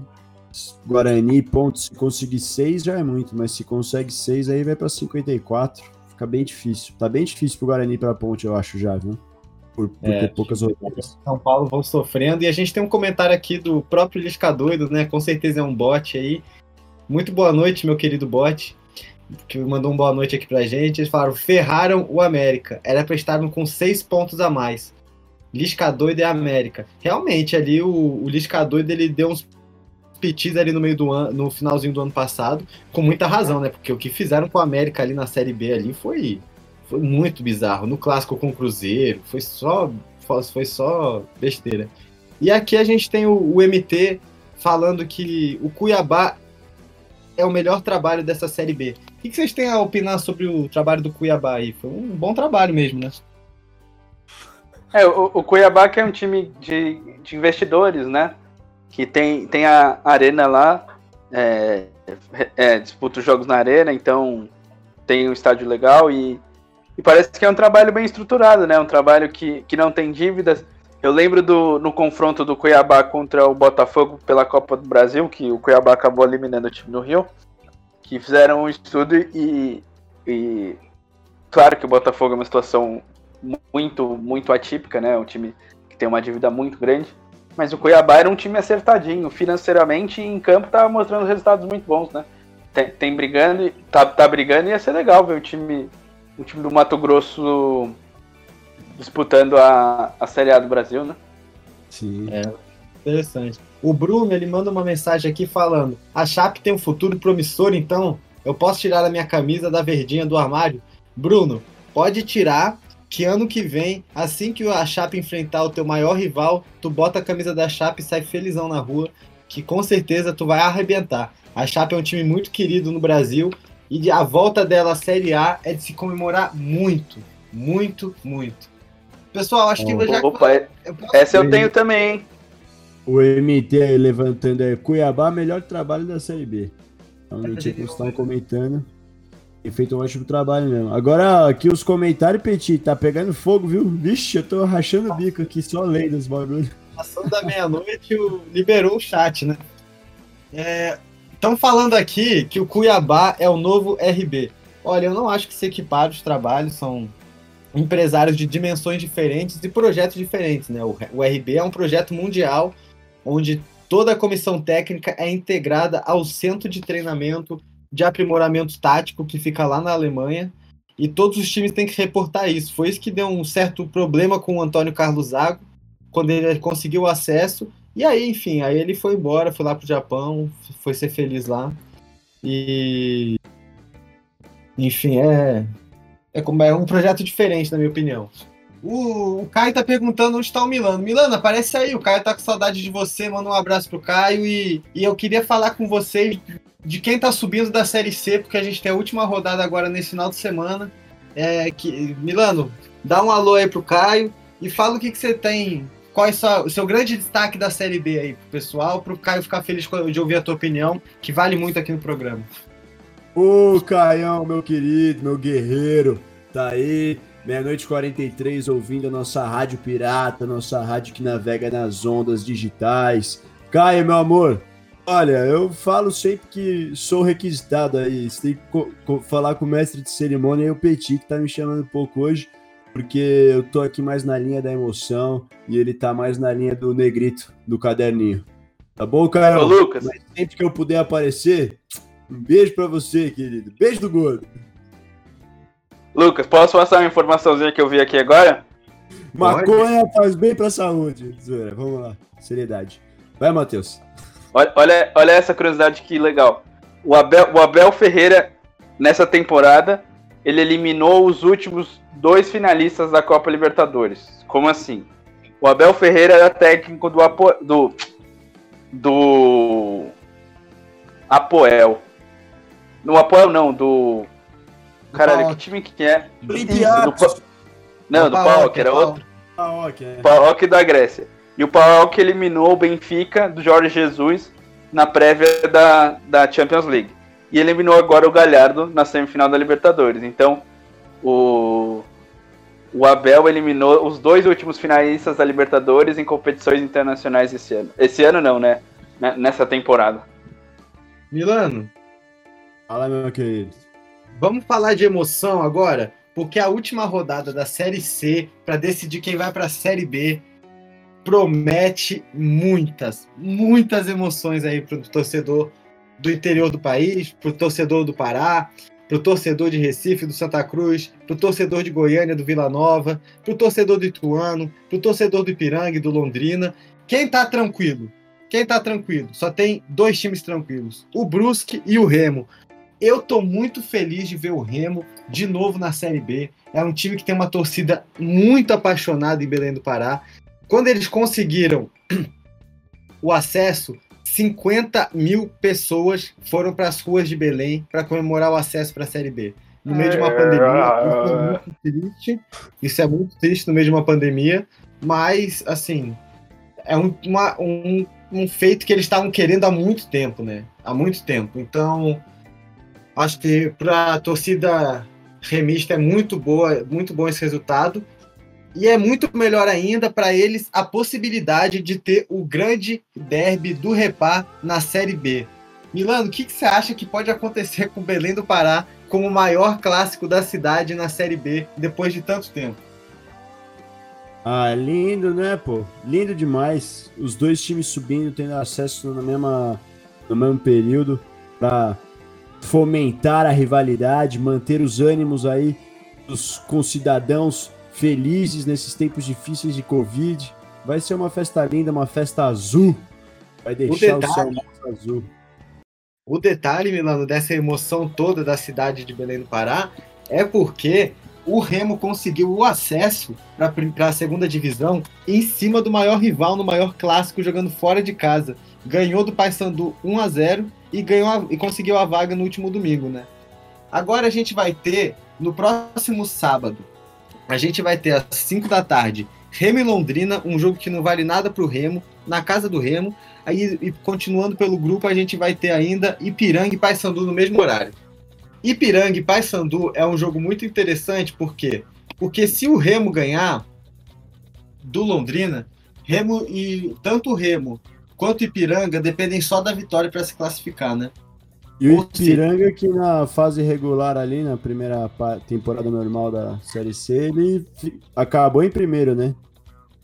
Guarani, pontos, se conseguir 6 já é muito, mas se consegue 6 aí vai para 54. Fica bem difícil. Tá bem difícil pro Guarani para Ponte, eu acho já, viu? Por, por é, ter poucas rodadas. São Paulo vão sofrendo. E a gente tem um comentário aqui do próprio Lisca Doido, né? Com certeza é um bot aí. Muito boa noite, meu querido bot que mandou um boa noite aqui pra gente. Eles falaram: ferraram o América. Era pra estar com seis pontos a mais. Lisca doido é América. Realmente, ali o, o Lisca doido ele deu uns pitis ali no meio do ano, no finalzinho do ano passado, com muita razão, né? Porque o que fizeram com o América ali na Série B ali foi, foi muito bizarro. No clássico com o Cruzeiro, foi só, foi só besteira. E aqui a gente tem o, o MT falando que o Cuiabá é o melhor trabalho dessa Série B. O que vocês têm a opinar sobre o trabalho do Cuiabá aí? Foi um bom trabalho mesmo, né? É, o, o Cuiabá que é um time de, de investidores, né? Que tem, tem a arena lá, é, é, disputa os jogos na arena, então tem um estádio legal e, e parece que é um trabalho bem estruturado, né? Um trabalho que, que não tem dívidas. Eu lembro do no confronto do Cuiabá contra o Botafogo pela Copa do Brasil, que o Cuiabá acabou eliminando o time do Rio, que fizeram um estudo e, e claro que o Botafogo é uma situação muito, muito atípica, né? Um time que tem uma dívida muito grande. Mas o Cuiabá era um time acertadinho, financeiramente e em campo tava mostrando resultados muito bons, né? Tem, tem brigando, tá, tá brigando e ia ser legal ver o time, o time do Mato Grosso disputando a, a Série A do Brasil, né? Sim. É, interessante. O Bruno, ele manda uma mensagem aqui falando: A Chape tem um futuro promissor, então eu posso tirar a minha camisa da verdinha do armário? Bruno, pode tirar, que ano que vem, assim que a Chape enfrentar o teu maior rival, tu bota a camisa da Chape e sai felizão na rua, que com certeza tu vai arrebentar. A Chape é um time muito querido no Brasil e a volta dela à Série A é de se comemorar muito, muito, muito. Pessoal, acho que eu já. Opa, é- eu posso- essa eu tenho também, hein? O MT aí levantando aí, Cuiabá, melhor trabalho da Série B. Então, a gente estão comentando. Tem feito um ótimo trabalho mesmo. Agora, aqui os comentários, Petit, tá pegando fogo, viu? Vixe, eu tô rachando o bico aqui, só lendo os bagulhos. Passando da meia-noite, liberou o chat, né? Estão falando aqui que o Cuiabá é o novo RB. Olha, eu não acho que se equipara os trabalhos, são empresários de dimensões diferentes e projetos diferentes, né? O, o RB é um projeto mundial onde toda a comissão técnica é integrada ao centro de treinamento de aprimoramento tático que fica lá na Alemanha e todos os times têm que reportar isso. Foi isso que deu um certo problema com o Antônio Carlos Zago quando ele conseguiu acesso. E aí, enfim, aí ele foi embora, foi lá pro Japão, foi ser feliz lá. E. Enfim, é. É, como, é um projeto diferente, na minha opinião. O, o Caio tá perguntando onde tá o Milano. Milano, aparece aí. O Caio tá com saudade de você. Manda um abraço pro Caio. E, e eu queria falar com vocês de quem tá subindo da Série C, porque a gente tem a última rodada agora nesse final de semana. É, que, Milano, dá um alô aí pro Caio e fala o que, que você tem. Qual é o seu, grande destaque da Série B aí pro pessoal, pro Caio ficar feliz de ouvir a tua opinião, que vale muito aqui no programa. Ô, Caião, meu querido, meu guerreiro, tá aí, meia-noite e 43, ouvindo a nossa rádio pirata, nossa rádio que navega nas ondas digitais. Caio, meu amor, olha, eu falo sempre que sou requisitado aí, você tem que co- co- falar com o mestre de cerimônia e o Petit, que tá me chamando um pouco hoje, porque eu tô aqui mais na linha da emoção e ele tá mais na linha do negrito, do caderninho. Tá bom, Ô, Caio? Lucas, Mas sempre que eu puder aparecer, um beijo pra você, querido. Beijo do gordo. Lucas, posso passar uma informaçãozinha que eu vi aqui agora? Maconha faz bem pra saúde. Zoeira, Vamos lá, seriedade. Vai, Matheus. Olha, olha, olha essa curiosidade que legal. O Abel, o Abel Ferreira, nessa temporada, ele eliminou os últimos dois finalistas da Copa Libertadores. Como assim? O Abel Ferreira era técnico do, Apo, do, do Apoel. No Apoel não, do... Caralho, PAOK. que time que é? Olympiacos. Não, do PAOK, era outro. Ah, ok. PAOK da Grécia. E o PAOK eliminou o Benfica do Jorge Jesus na prévia da, da Champions League. E eliminou agora o Galhardo na semifinal da Libertadores. Então, o, o Abel eliminou os dois últimos finalistas da Libertadores em competições internacionais esse ano. Esse ano não, né? Né- Nessa temporada. Milano, Fala, meu querido. Vamos falar de emoção agora, porque a última rodada da Série C, para decidir quem vai para a Série B, promete muitas, muitas emoções aí para o torcedor do interior do país, para o torcedor do Pará, para o torcedor de Recife, do Santa Cruz, para o torcedor de Goiânia, do Vila Nova, para o torcedor do Ituano, para o torcedor do Ipiranga e do Londrina. Quem tá tranquilo? Quem tá tranquilo? Só tem dois times tranquilos: o Brusque e o Remo. Eu tô muito feliz de ver o Remo de novo na Série B. É um time que tem uma torcida muito apaixonada em Belém do Pará. Quando eles conseguiram o acesso, 50 mil pessoas foram para as ruas de Belém para comemorar o acesso para a Série B. No meio de uma pandemia. Isso é muito triste. Isso é muito triste no meio de uma pandemia. Mas, assim, é um, uma, um, um feito que eles estavam querendo há muito tempo, né? Há muito tempo. Então, acho que para a torcida remista é muito boa, muito bom esse resultado. E é muito melhor ainda para eles a possibilidade de ter o grande derby do Repá na Série B. Milano, o que, que, você acha que pode acontecer com o Belém do Pará como o maior clássico da cidade na Série B depois de tanto tempo? Ah, lindo, né, pô? Lindo demais. Os dois times subindo, tendo acesso na mesma, no mesmo período para fomentar a rivalidade, manter os ânimos aí dos concidadãos felizes nesses tempos difíceis de Covid. Vai ser uma festa linda, uma festa azul. Vai deixar o, detalhe, o céu mais azul. O detalhe, Milano, dessa emoção toda da cidade de Belém do Pará é porque o Remo conseguiu o acesso para a segunda divisão em cima do maior rival no maior clássico jogando fora de casa. Ganhou do Paysandu 1 a 0 e ganhou a, e conseguiu a vaga no último domingo, né? Agora a gente vai ter no próximo sábado a gente vai ter às 5 da tarde Remo e Londrina, um jogo que não vale nada para o Remo, na casa do Remo. Aí, e continuando pelo grupo, a gente vai ter ainda Ipiranga e Paysandu no mesmo horário. Ipiranga e Paysandu é um jogo muito interessante, por quê? Porque se o Remo ganhar do Londrina, Remo e tanto o Remo quanto Ipiranga dependem só da vitória para se classificar, né? E o Ipiranga, que na fase regular ali, na primeira temporada normal da Série C, ele acabou em primeiro, né?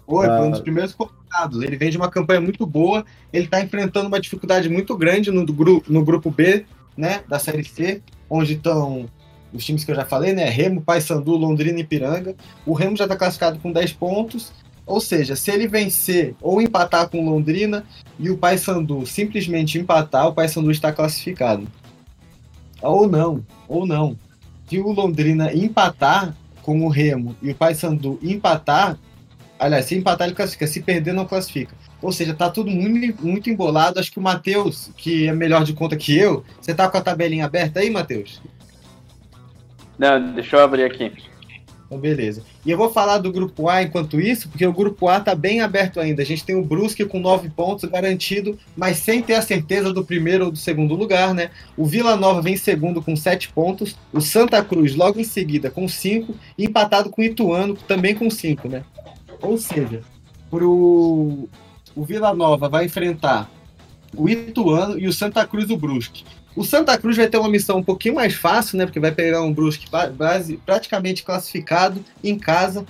Foi, foi um ah. dos primeiros colocados. Ele vem de uma campanha muito boa, ele está enfrentando uma dificuldade muito grande no, grupo, no grupo B, né, da Série C, onde estão os times que eu já falei, né, Remo, Paysandu, Londrina e Ipiranga. O Remo já está classificado com 10 pontos, ou seja, se ele vencer ou empatar com Londrina e o Paysandu simplesmente empatar, o Paysandu está classificado. Ou não, ou não. Se o Londrina empatar com o Remo e o Paysandu empatar, aliás, se empatar ele classifica, se perder não classifica. Ou seja, tá tudo muito, muito embolado. Acho que o Matheus, que é melhor de conta que eu, você tá com a tabelinha aberta aí, Matheus? Não, deixa eu abrir aqui. Então, beleza. E eu vou falar do grupo A enquanto isso, porque o grupo A está bem aberto ainda. A gente tem o Brusque com nove pontos garantido, mas sem ter a certeza do primeiro ou do segundo lugar, né? O Vila Nova vem segundo com sete pontos, o Santa Cruz logo em seguida com cinco, e empatado com o Ituano também com cinco, né? Ou seja, pro... o Vila Nova vai enfrentar o Ituano e o Santa Cruz o Brusque. O Santa Cruz vai ter uma missão um pouquinho mais fácil, né? Porque vai pegar um Brusque praticamente classificado em casa,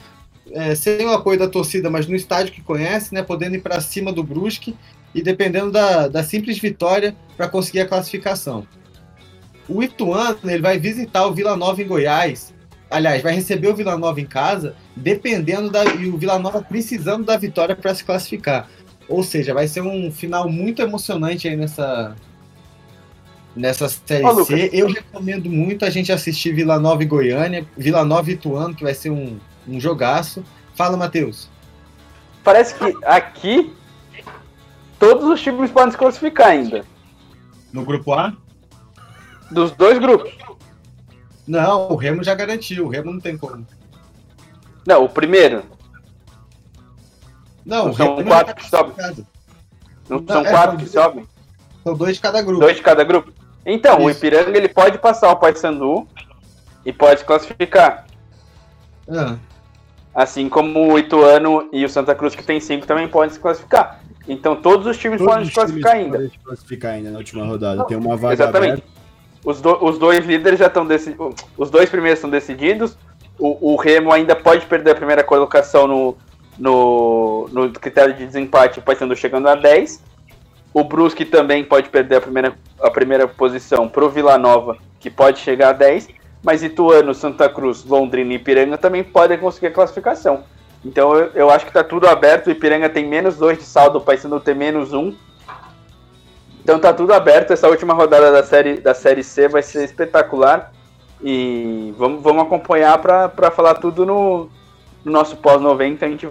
é, sem o apoio da torcida, mas no estádio que conhece, né? Podendo ir para cima do Brusque e dependendo da, da simples vitória para conseguir a classificação. O Ituano ele vai visitar o Vila Nova em Goiás. Aliás, vai receber o Vila Nova em casa, dependendo da e o Vila Nova precisando da vitória para se classificar. Ou seja, vai ser um final muito emocionante aí nessa nessa série Ô, C. Eu recomendo muito a gente assistir Vila Nova e Goiânia, Vila Nova e Ituano, que vai ser um, um jogaço. Fala, Matheus. Parece que aqui todos os times podem se classificar ainda. No grupo A? Dos dois grupos. Não, o Remo já garantiu, o Remo não tem como. Não, o primeiro. Não, não são quatro que sobem. Não, não são é, quatro que sobem. São dois de cada grupo. Dois de cada grupo? Então, Isso. o Ipiranga ele pode passar o Paysandu e pode classificar. Ah. Assim como o Ituano e o Santa Cruz, que tem cinco, também podem se classificar. Então todos os times todos podem se classificar ainda. Podem se classificar ainda na última rodada. Tem uma vaga Exatamente. Os, do, os, dois líderes já estão decididos. Os dois primeiros estão decididos. O, o, Remo ainda pode perder a primeira colocação no, no, no critério de desempate, o Paysandu chegando a 10. O Brusque também pode perder a primeira, a primeira posição para o Vila Nova, que pode chegar a 10, mas Ituano, Santa Cruz, Londrina e Ipiranga também podem conseguir a classificação. Então eu, eu acho que está tudo aberto. O Ipiranga tem menos 2 de saldo, o Paysandu tem menos 1. Um. Então tá tudo aberto. Essa última rodada da série, da série C vai ser espetacular. E vamos, vamos acompanhar para falar tudo no, no nosso pós-90. A gente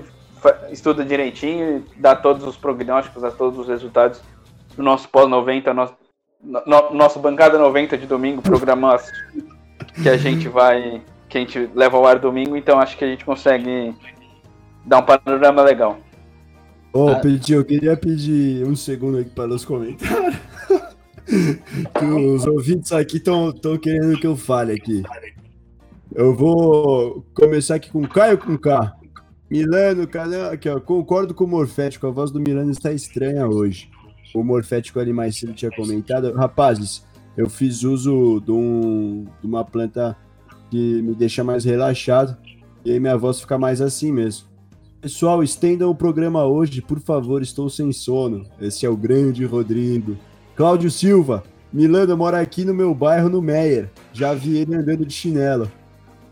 estuda direitinho, dá todos os prognósticos, dá todos os resultados no nosso pós-90, nosso, no, nosso bancada 90 de domingo, programa que a gente vai. que a gente leva ao ar domingo, então acho que a gente consegue dar um panorama legal. Oh, Pedi, eu queria pedir um segundo aqui para os comentários. que os ouvintes aqui estão querendo que eu fale aqui. Eu vou começar aqui com Caio com K. Milano, cadê? Aqui, ó, concordo com o Morfético, a voz do Milano está estranha hoje. O Morfético ali mais cedo tinha comentado. Rapazes, eu fiz uso de, um, de uma planta que me deixa mais relaxado. E aí minha voz fica mais assim mesmo. Pessoal, estendam o programa hoje, por favor, estou sem sono. Esse é o grande Rodrigo. Cláudio Silva, Milano mora aqui no meu bairro, no Meyer. Já vi ele andando de chinelo.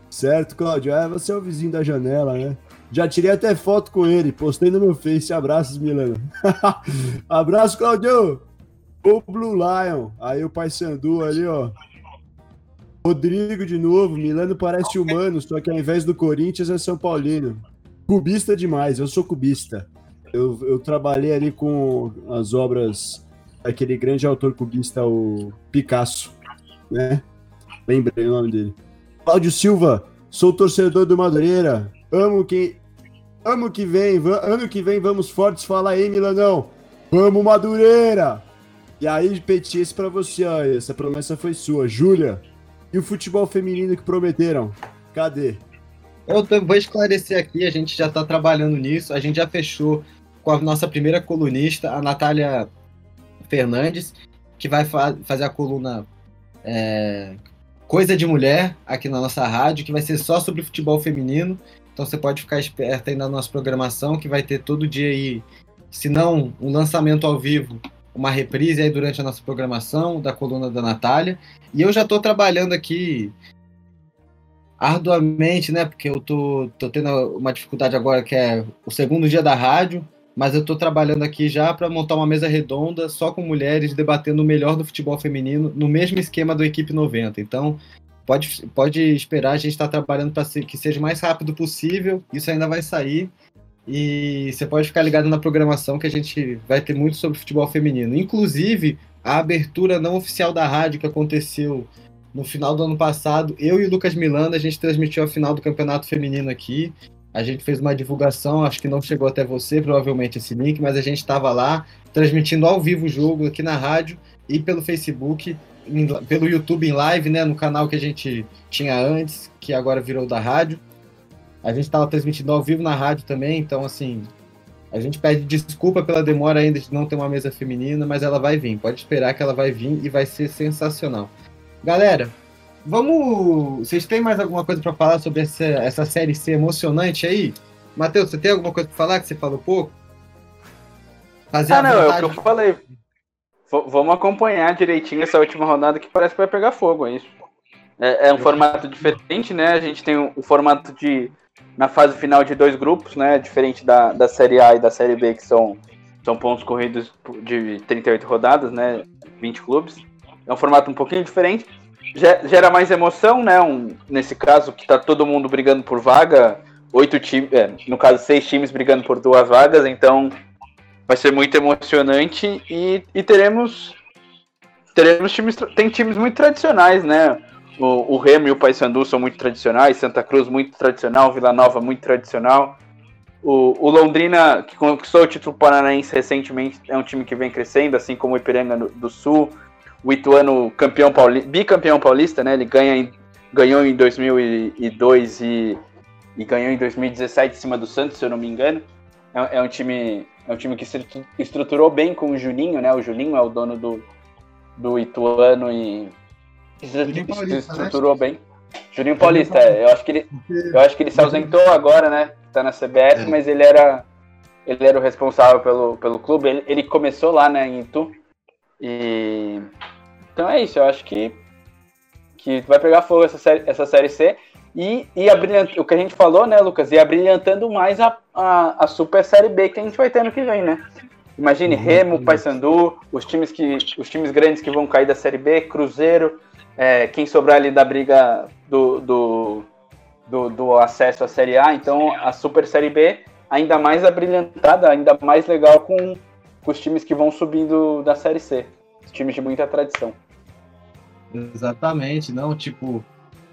Certo, Cláudio? É, você é o vizinho da janela, né? Já tirei até foto com ele, postei no meu Face. Abraços, Milano. Abraço, Claudio. O Blue Lion. Aí o Pai Sandu ali, ó. Rodrigo de novo. Milano parece humano, só que ao invés do Corinthians é São Paulino. Cubista demais, eu sou cubista. Eu, eu trabalhei ali com as obras daquele grande autor cubista, o Picasso, né? Lembrei o nome dele. Cláudio Silva, sou torcedor do Madureira. Amo quem. Amo que vem, ano que vem vamos fortes, fala aí, Milanão. Vamos, Madureira! E aí, Petit, esse pra você, ó, essa promessa foi sua. Júlia, e o futebol feminino que prometeram? Cadê? Eu vou esclarecer aqui, a gente já está trabalhando nisso, a gente já fechou com a nossa primeira colunista, a Natália Fernandes, que vai fa fazer a coluna é, Coisa de Mulher aqui na nossa rádio, que vai ser só sobre futebol feminino. Então você pode ficar esperto aí na nossa programação, que vai ter todo dia aí, se não um lançamento ao vivo, uma reprise aí durante a nossa programação da coluna da Natália. E eu já estou trabalhando aqui arduamente, né? Porque eu tô, tô tendo uma dificuldade agora que é o segundo dia da rádio mas eu estou trabalhando aqui já para montar uma mesa redonda só com mulheres debatendo o melhor do futebol feminino no mesmo esquema do Equipe 90. Então, pode, pode esperar, a gente está trabalhando para que seja o mais rápido possível, isso ainda vai sair. E você pode ficar ligado na programação que a gente vai ter muito sobre futebol feminino. Inclusive, a abertura não oficial da rádio que aconteceu no final do ano passado, eu e o Lucas Milano, a gente transmitiu a final do campeonato feminino aqui. A gente fez uma divulgação, acho que não chegou até você, provavelmente, esse link, mas a gente estava lá transmitindo ao vivo o jogo aqui na rádio e pelo Facebook, em, pelo YouTube em live, né, no canal que a gente tinha antes, que agora virou da rádio. A gente estava transmitindo ao vivo na rádio também, então, assim, a gente pede desculpa pela demora ainda de não ter uma mesa feminina, mas ela vai vir. Pode esperar que ela vai vir e vai ser sensacional. Galera, Vamos. Vocês têm mais alguma coisa para falar sobre essa, essa série C emocionante aí? Matheus, você tem alguma coisa para falar que você falou pouco? Fazer ah, não, é o que eu falei. Vamos acompanhar direitinho essa última rodada que parece que vai pegar fogo, é isso. É, é um formato diferente, né? A gente tem o, o, formato de. na fase final de dois grupos, né? Diferente da, da Série A e da Série B, que são, são pontos corridos de 38 rodadas, né? 20 clubes. É um formato um pouquinho diferente gera mais emoção, né? Um, nesse caso, que tá todo mundo brigando por vaga, oito times, é, no caso, seis times brigando por duas vagas, então vai ser muito emocionante e, e teremos teremos times tem times muito tradicionais, né? O, o Remo e o Paysandu são muito tradicionais, Santa Cruz muito tradicional, Vila Nova muito tradicional. O, o Londrina, que conquistou o título paranaense recentemente, é um time que vem crescendo, assim como o Ipiranga do Sul o Ituano campeão paulista, bicampeão paulista, né? Ele ganha em, ganhou em 2002 e, e ganhou em 2017 em cima do Santos, se eu não me engano. É, é um time é um time que se estruturou bem com o Juninho, né? O Juninho é o dono do, do Ituano e se Paulista, estruturou né? bem. Juninho Paulista, é, eu acho que ele eu acho que ele se ausentou agora, né? Tá na CBF, é. mas ele era ele era o responsável pelo, pelo clube. Ele, ele começou lá, né, em Itu. E então é isso, eu acho que que vai pegar fogo essa série, essa série C e, e abrilhant... o que a gente falou, né, Lucas, e abrilhantando mais a, a, a, Super Série B que a gente vai ter no que vem, né? Imagine uhum. Remo, Paysandu, os times que os times grandes que vão cair da Série B, Cruzeiro, é, quem sobrar ali da briga do, do, do, do acesso à Série A, então a Super Série B ainda mais abrilhantada, ainda mais legal com com os times que vão subindo da Série C. Os times de muita tradição. Exatamente, não, tipo,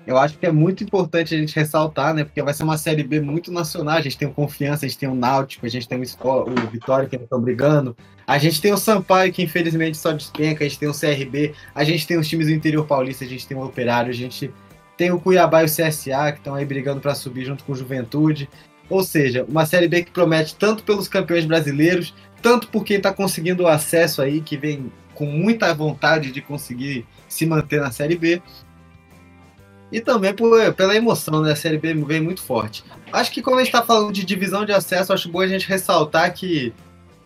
eu acho que é muito importante a gente ressaltar, né? Porque vai ser uma série B muito nacional. A gente tem o Confiança, a gente tem o Náutico, a gente tem o, o Vitória que estão brigando. A gente tem o Sampaio, que infelizmente só despenca, a gente tem o CRB, a gente tem os times do interior paulista, a gente tem o Operário, a gente tem o Cuiabá e o CSA, que estão aí brigando para subir junto com o Juventude. Ou seja, uma série B que promete tanto pelos campeões brasileiros, tanto por quem está conseguindo o acesso aí, que vem com muita vontade de conseguir se manter na série B e também por, pela emoção, né? A Série B vem muito forte. Acho que quando a gente está falando de divisão de acesso, acho bom a gente ressaltar que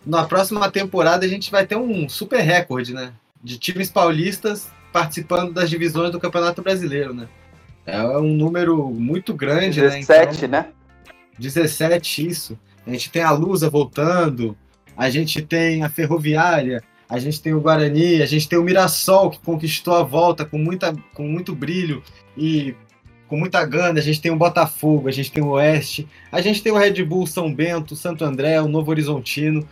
na próxima temporada a gente vai ter um super recorde, né? De times paulistas participando das divisões do Campeonato Brasileiro, né? É um número muito grande, 17, né? Então, né? 17, isso. A gente tem a Lusa voltando, a gente tem a Ferroviária, a gente tem o Guarani, a gente tem o Mirassol, que conquistou a volta com, muita, com muito brilho e com muita gana. A gente tem o Botafogo, a gente tem o Oeste, a gente tem o Red Bull São Bento, Santo André, o Novo Horizontino,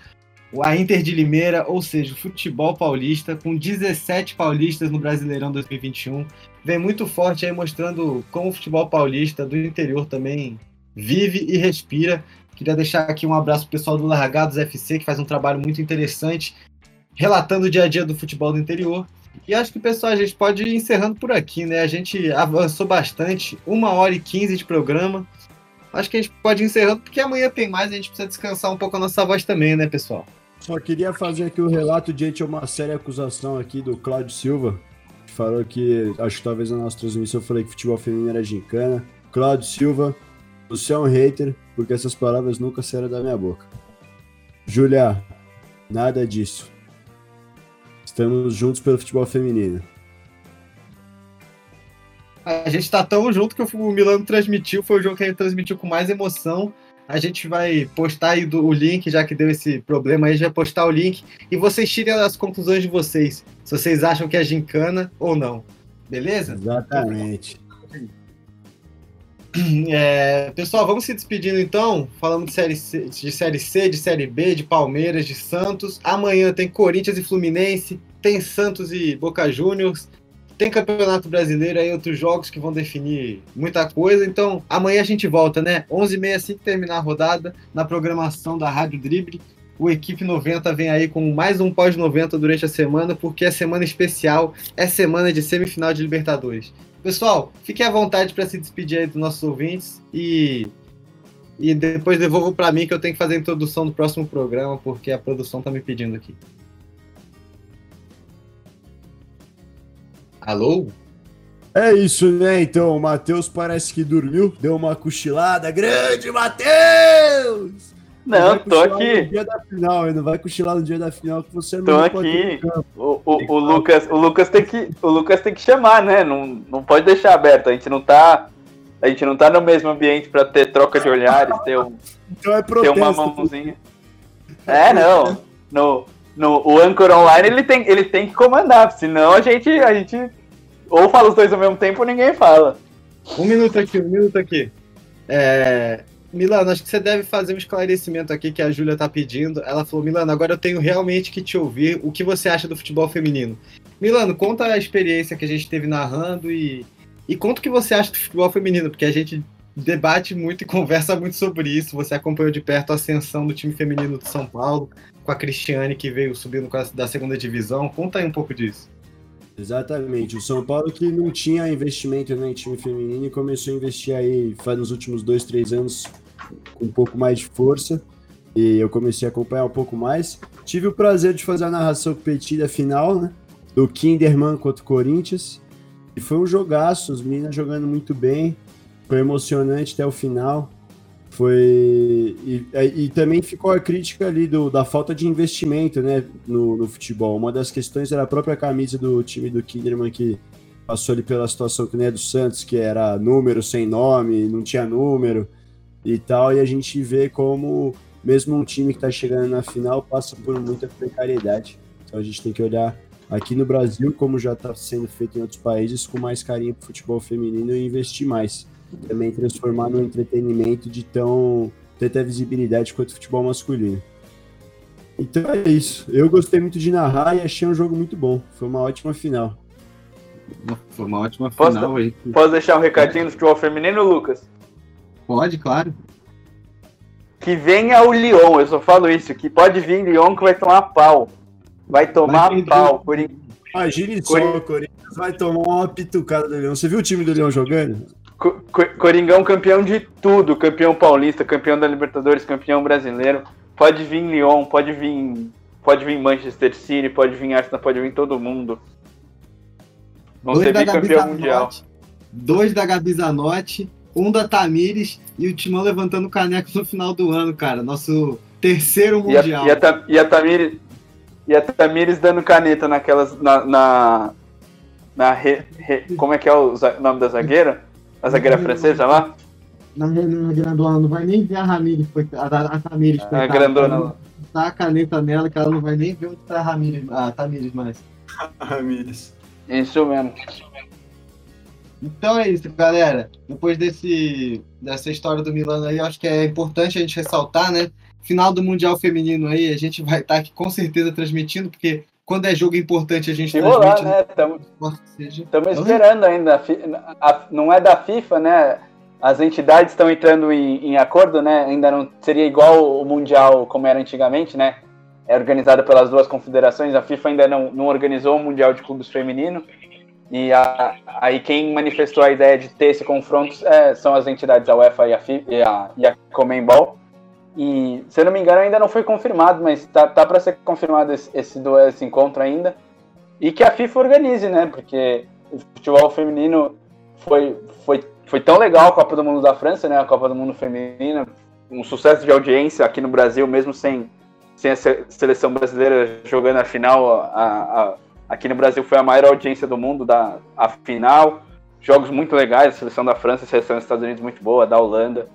a Inter de Limeira, ou seja, o futebol paulista, com 17 paulistas no Brasileirão 2021. Vem muito forte aí mostrando como o futebol paulista do interior também vive e respira. Queria deixar aqui um abraço pro pessoal do Largados FC, que faz um trabalho muito interessante relatando o dia a dia do futebol do interior. E acho que, pessoal, a gente pode ir encerrando por aqui, né? A gente avançou bastante, uma hora e quinze de programa. Acho que a gente pode ir encerrando, porque amanhã tem mais, a gente precisa descansar um pouco a nossa voz também, né, pessoal? Só queria fazer aqui o um relato diante de uma séria acusação aqui do Cláudio Silva, que falou que, acho que talvez na nossa transmissão eu falei que futebol feminino era gincana. Cláudio Silva, você é um hater, porque essas palavras nunca saíram da minha boca. Julia, nada disso. Estamos juntos pelo futebol feminino. A gente está tão junto que o Milano transmitiu, foi o jogo que ele transmitiu com mais emoção. A gente vai postar aí do, o link, já que deu esse problema aí, já postar o link. E vocês tirem as conclusões de vocês. Se vocês acham que é gincana ou não. Beleza? Exatamente. É, pessoal, vamos se despedindo então. Falamos de série, C, de série C, de Série B, de Palmeiras, de Santos. Amanhã tem Corinthians e Fluminense tem Santos e Boca Juniors, tem Campeonato Brasileiro aí, outros jogos que vão definir muita coisa. Então, amanhã a gente volta, né? 11h30 assim que terminar a rodada, na programação da Rádio Drible. O Equipe 90 vem aí com mais um pós-90 durante a semana, porque é semana especial, é semana de semifinal de Libertadores. Pessoal, fique à vontade para se despedir aí dos nossos ouvintes e, e depois devolvo para mim que eu tenho que fazer a introdução do próximo programa, porque a produção está me pedindo aqui. Alô? É isso, né? Então, o Matheus parece que dormiu, deu uma cochilada. Grande Matheus! Não, tô aqui. No dia da final, não vai cochilar no dia da final que você tô não aqui. O, o, o, Lucas, o Lucas tem que, o Lucas tem que chamar, né? Não, não pode deixar aberto. A gente não tá, a gente não tá no mesmo ambiente para ter troca de olhares, ter um, então é protesto, ter uma mãozinha. É, não. No, no o Anchor Online ele tem, ele tem que comandar, senão a gente, a gente ou fala os dois ao mesmo tempo ou ninguém fala. Um minuto aqui, um minuto aqui. É... Milano, acho que você deve fazer um esclarecimento aqui que a Júlia tá pedindo. Ela falou, Milano, agora eu tenho realmente que te ouvir. O que você acha do futebol feminino? Milano, conta a experiência que a gente teve narrando e, e conta o que você acha do futebol feminino, porque a gente debate muito e conversa muito sobre isso. Você acompanhou de perto a ascensão do time feminino de São Paulo, com a Cristiane que veio subindo da segunda divisão. Conta aí um pouco disso. Exatamente. O São Paulo que não tinha investimento né, em time feminino e começou a investir aí faz nos últimos dois, três anos com um pouco mais de força. E eu comecei a acompanhar um pouco mais. Tive o prazer de fazer a narração competida final, né? Do Kinderman contra o Corinthians. E foi um jogaço, os meninas jogando muito bem. Foi emocionante até o final. Foi. E, e, também ficou a crítica ali do, da falta de investimento né, no, no, futebol. Uma das questões era a própria camisa do time do Kinderman, que passou ali pela situação que nem é do Santos, que era número sem nome, não tinha número e tal. E a gente vê como, mesmo um time que está chegando na final, passa por muita precariedade. Então a gente tem que olhar aqui no Brasil, como já está sendo feito em outros países, com mais carinho para o futebol feminino e investir mais também transformar no entretenimento de tão tanta visibilidade quanto o futebol masculino. Então é isso. Eu gostei muito de narrar e achei um jogo muito bom. Foi uma ótima final. Foi uma ótima Posso- final aí. Posso deixar um recadinho do futebol feminino, Lucas? Pode, claro. Que venha o Lyon, eu só falo isso, que pode vir Lyon que vai tomar pau. Vai tomar Vai pau. Por... Imagine só, o Corinthians vai tomar uma pitucada do Leão. Você viu o time do Leão jogando? Co- Co- Coringão campeão de tudo, campeão paulista, campeão da Libertadores, campeão brasileiro. Pode vir Lyon, pode vir, pode vir Manchester City, pode vir Arsenal, pode vir todo mundo. Vão Dois ser da Gabi bicampeão mundial. Dois da Gabi Zanotti, um da Tamires e o Timão levantando caneco no final do ano, cara. Nosso terceiro E a, mundial. e, a, e a Tamires, e a Tamires dando caneta naquelas. Na. na, na re- re- como é que é o nome da zagueira? A zagueira francesa lá? Na reunião grandona, não vai nem ver a Ramires, foi- a, a, a Tamires. A coitada. grandona lá. Tá a caneta nela que ela não vai nem ver onde tá a Ramires, a Tamires mais. Ramires. Isso mesmo. Então é isso, galera. Depois desse, dessa história do Milano aí, acho que é importante a gente ressaltar, né? Final do Mundial Feminino aí, a gente vai estar aqui com certeza transmitindo, porque quando é jogo importante a gente rolar, transmite. né? Seja. Estamos Então, esperando ainda. a não é da FIFA, né? As entidades estão entrando em, em acordo, né? Ainda não seria igual o Mundial como era antigamente, né? É organizado pelas duas confederações. A FIFA ainda não, não organizou o Mundial de Clubes Feminino. E a- aí quem manifestou a ideia de ter esse confronto é, são as entidades, a UEFA e a, FIFA, e a, e a Comembol. E, se eu não me engano, ainda não foi confirmado, mas tá, tá para ser confirmado esse, esse, esse encontro ainda. E que a FIFA organize, né? Porque o futebol feminino foi, foi, foi tão legal a Copa do Mundo da França, né? A Copa do Mundo feminina, um sucesso de audiência aqui no Brasil, mesmo sem, sem a se- seleção brasileira jogando a final. A, a- aqui no Brasil foi a maior audiência do mundo da a final. Jogos muito legais, a seleção da França, a seleção dos Estados Unidos muito boa, da Holanda.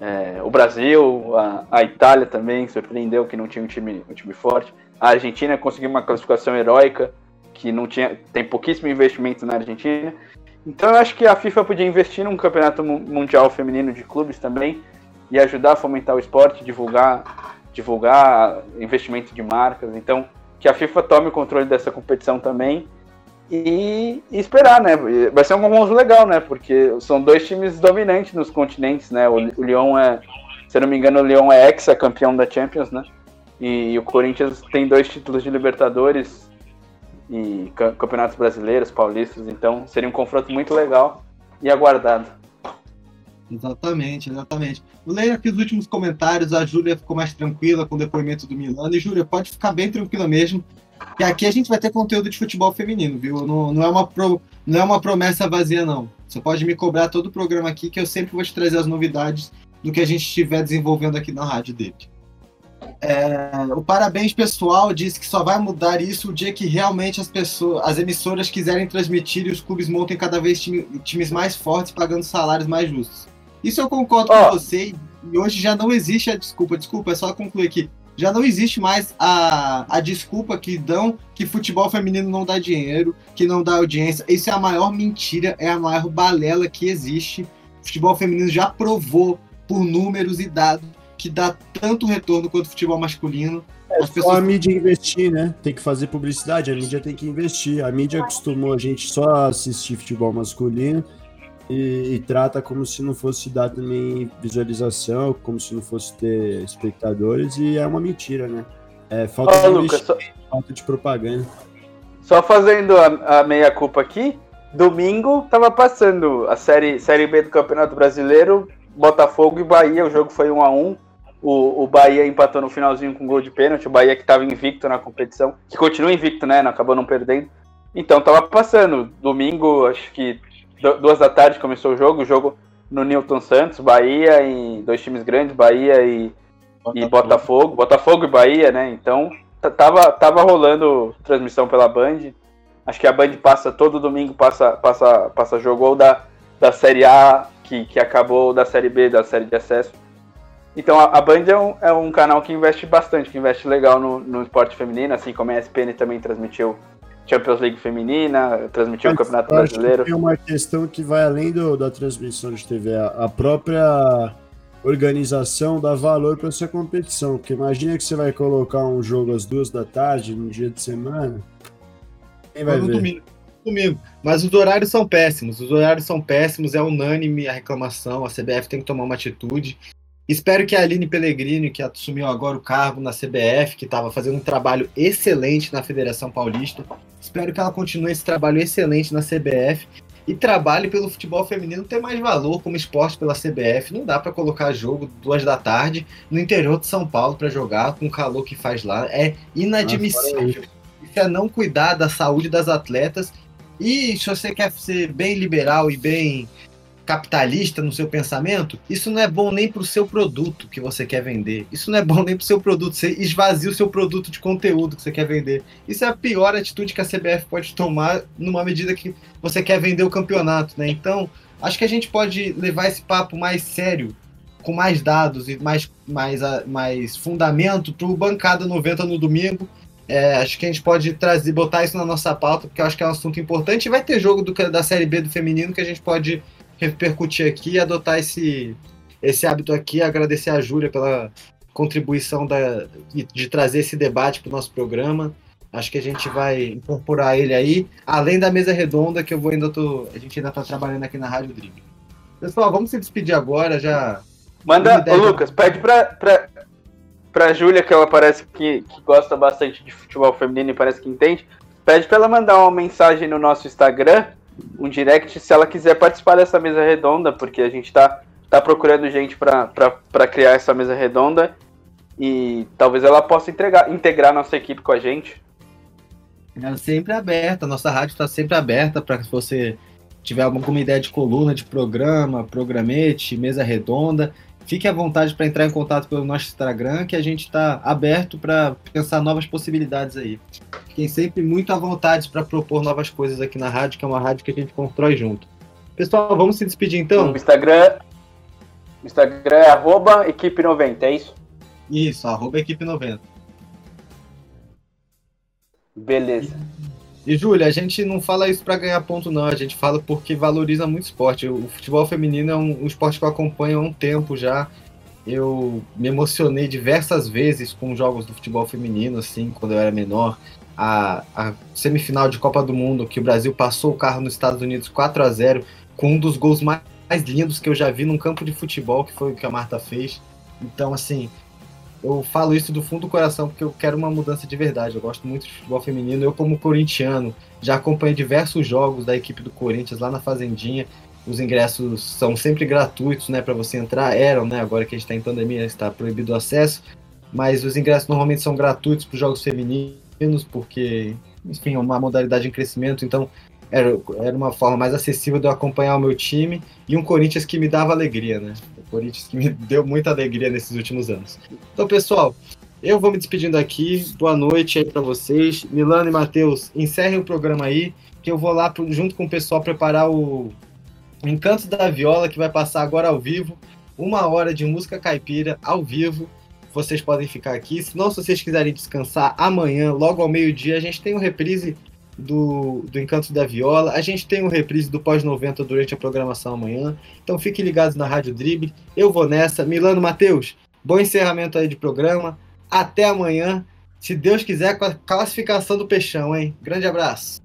É, o Brasil, a, a Itália também surpreendeu que não tinha um time, um time forte. A Argentina conseguiu uma classificação heróica, que não tinha, tem pouquíssimo investimento na Argentina. Então eu acho que a FIFA podia investir num campeonato mu- mundial feminino de clubes também e ajudar a fomentar o esporte, divulgar, divulgar investimento de marcas. Então que a FIFA tome o controle dessa competição também e, e esperar, né? Vai ser um concurso legal, né? Porque são dois times dominantes nos continentes, né? O, o Lyon é, se não me engano, o Lyon é ex-campeão da Champions, né? E, o Corinthians tem dois títulos de Libertadores e ca- campeonatos brasileiros, paulistas, então seria um confronto muito legal e aguardado. Exatamente, exatamente. Ler aqui os últimos comentários. A Júlia ficou mais tranquila com o depoimento do Milano. E, Júlia, pode ficar bem tranquila mesmo. Que aqui a gente vai ter conteúdo de futebol feminino, viu? Não, não, é, uma pro- não é uma promessa vazia, não. Você pode me cobrar todo o programa aqui, que eu sempre vou te trazer as novidades do que a gente estiver desenvolvendo aqui na rádio dele. É, o parabéns pessoal diz que só vai mudar isso o dia que realmente as pessoas, as emissoras quiserem transmitir e os clubes montem cada vez time- times mais fortes, pagando salários mais justos. Isso eu concordo Ó. com você. E hoje já não existe a desculpa. Desculpa, é só concluir aqui. Já não existe mais a, a desculpa que dão que futebol feminino não dá dinheiro, que não dá audiência. Isso é a maior mentira, é a maior balela que existe. Futebol feminino já provou por números e dados que dá tanto retorno quanto o futebol masculino. As Só a pessoas mídia investir, né? Tem que fazer publicidade, a mídia tem que investir. A mídia acostumou a gente só a assistir futebol masculino e, e trata como se não fosse dar também visualização, como se não fosse ter espectadores, e é uma mentira, né? É falta de Lucas, só, falta de propaganda. só fazendo a, a meia culpa aqui, domingo tava passando a série, série B do Campeonato Brasileiro, Botafogo e Bahia, o jogo foi 1 a 1 o, o Bahia empatou no finalzinho com gol de pênalti, o Bahia que estava invicto na competição, que continua invicto, né? Não acabou não perdendo. Então tava passando. Domingo, acho que duas da tarde começou o jogo, o jogo no Newton Santos, Bahia e dois times grandes, Bahia e, e Botafogo, Botafogo e Bahia, né? Então tava, tava rolando transmissão pela Band. Acho que a Band passa todo domingo, passa, passa, passa jogo ou da, da Série A, que, que acabou, ou da Série B, da Série de Acesso. Então a, a Band é um, é um canal que investe bastante, que investe legal no, no esporte feminino, assim como a ESPN também transmitiu Champions League feminina, transmitiu o Campeonato Eu acho que Brasileiro. Tem uma questão que vai além do- da transmissão de TV. A, a própria organização dá valor para essa competição. Porque imagina que você vai colocar um jogo às duas da tarde, no dia de semana. Quem vai no ver? domingo. domingo. Mas os horários são péssimos. Os horários são péssimos, é unânime a reclamação. A CBF tem que tomar uma atitude. Espero que a Aline Pellegrini, que assumiu agora o cargo na CBF, que estava fazendo um trabalho excelente na Federação Paulista, espero que ela continue esse trabalho excelente na CBF e trabalhe pelo futebol feminino ter mais valor como esporte pela CBF. Não dá para colocar jogo duas da tarde no interior de São Paulo para jogar com o calor que faz lá. É inadmissível. Isso é não cuidar da saúde das atletas. E se você quer ser bem liberal e bem capitalista no seu pensamento, isso não é bom nem para o seu produto que você quer vender. Isso não é bom nem para o seu produto. Você esvazia o seu produto de conteúdo que você quer vender. Isso é a pior atitude que a CBF pode tomar numa medida que você quer vender o campeonato, né? Então, acho que a gente pode levar esse papo mais sério, com mais dados e mais, mais, mais fundamento para o Bancada 90 no domingo. É, acho que a gente pode trazer, botar isso na nossa pauta, porque eu acho que é um assunto importante. E vai ter jogo do, da Série B do feminino que a gente pode repercutir aqui e adotar esse, esse hábito aqui. Agradecer a Júlia pela contribuição da, de trazer esse debate para o nosso programa. Acho que a gente vai incorporar ele aí, além da mesa redonda que eu vou ainda tô, a gente ainda está trabalhando aqui na Rádio Dribble. Pessoal, vamos se despedir agora, já. Manda, ô, Lucas, pede para pra, pra Júlia, que ela parece que, que gosta bastante de futebol feminino e parece que entende. Pede para ela mandar uma mensagem no nosso Instagram um direct se ela quiser participar dessa mesa redonda, porque a gente tá, tá procurando gente para criar essa mesa redonda e talvez ela possa entregar, integrar nossa equipe com a gente. É sempre aberta, nossa rádio está sempre aberta para que você tiver alguma ideia de coluna, de programa, programete, mesa redonda. Fique à vontade para entrar em contato pelo nosso Instagram, que a gente está aberto para pensar novas possibilidades aí. Fiquem sempre muito à vontade para propor novas coisas aqui na rádio, que é uma rádio que a gente constrói junto. Pessoal, vamos se despedir então? O Instagram, o Instagram é arroba equipe90, é isso? Isso, arroba equipe90. Beleza. E, Júlia, a gente não fala isso para ganhar ponto, não. A gente fala porque valoriza muito esporte. O futebol feminino é um, um esporte que eu acompanho há um tempo já. Eu me emocionei diversas vezes com jogos do futebol feminino, assim, quando eu era menor. A, a semifinal de Copa do Mundo, que o Brasil passou o carro nos Estados Unidos 4 a 0 com um dos gols mais, mais lindos que eu já vi num campo de futebol, que foi o que a Marta fez. Então, assim, eu falo isso do fundo do coração porque eu quero uma mudança de verdade. Eu gosto muito de futebol feminino. Eu, como corintiano, já acompanhei diversos jogos da equipe do Corinthians lá na Fazendinha. Os ingressos são sempre gratuitos, né, para você entrar. Eram, né? Agora que a gente está em pandemia, está proibido o acesso. Mas os ingressos normalmente são gratuitos para os jogos femininos, porque, enfim, é uma modalidade em crescimento. Então, era, era uma forma mais acessível de eu acompanhar o meu time e um Corinthians que me dava alegria, né? Corinthians que me deu muita alegria nesses últimos anos. Então, pessoal, eu vou me despedindo aqui. Boa noite aí para vocês. Milano e Matheus, encerrem o programa aí, que eu vou lá pro, junto com o pessoal preparar o Encanto da Viola, que vai passar agora ao vivo. Uma hora de música caipira ao vivo. Vocês podem ficar aqui. Se não, se vocês quiserem descansar, amanhã, logo ao meio-dia, a gente tem um reprise do, do Encanto da Viola. A gente tem um reprise do pós-90 durante a programação amanhã. Então fiquem ligados na Rádio Drible. Eu vou nessa. Milano Matheus, bom encerramento aí de programa. Até amanhã. Se Deus quiser, com a classificação do Peixão, hein? Grande abraço.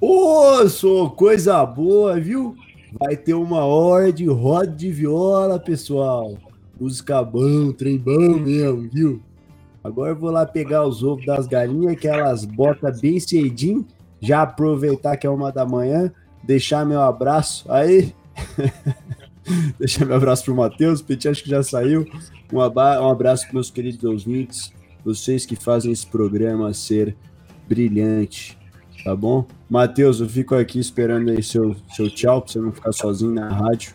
Ô, sou coisa boa, viu? Vai ter uma hora de roda de viola, pessoal. Música bom, trem bom mesmo, viu? Agora eu vou lá pegar os ovos das galinhas, que elas botam bem cedinho. Já aproveitar que é uma da manhã, deixar meu abraço. Aí, deixar meu abraço pro Matheus. Petit acho que já saiu. Um, um abraço para meus queridos ouvintes, vocês que fazem esse programa ser brilhante, tá bom? Matheus, eu fico aqui esperando aí seu, seu tchau, pra você não ficar sozinho na rádio.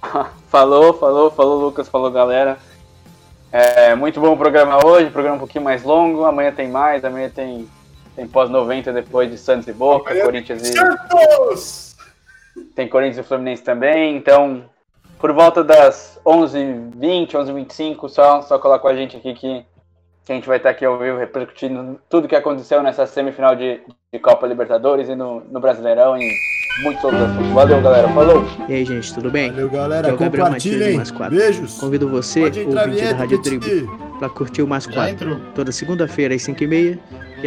falou, falou, falou, Lucas, falou, galera. É muito bom o programa hoje, programa um pouquinho mais longo. Amanhã tem mais, amanhã tem, tem pós-90 depois de Santos e Boca, amanhã Corinthians e. Santos! Tem Corinthians e Fluminense também. Então, por volta das 11h20, 11h25, só, só colar com a gente aqui que, que a gente vai estar aqui ao vivo repercutindo tudo que aconteceu nessa semifinal de, de Copa Libertadores e no, no Brasileirão. E muitos outros assuntos. Valeu, galera. Falou! E aí, gente, tudo bem? Valeu, galera. Aqui é o Gabriel Matias, do. Mais Quatro. Beijos. Convido você, ouvinte da Rádio. Tribo, para curtir o Mais 4. entrou. Toda segunda-feira às 5h30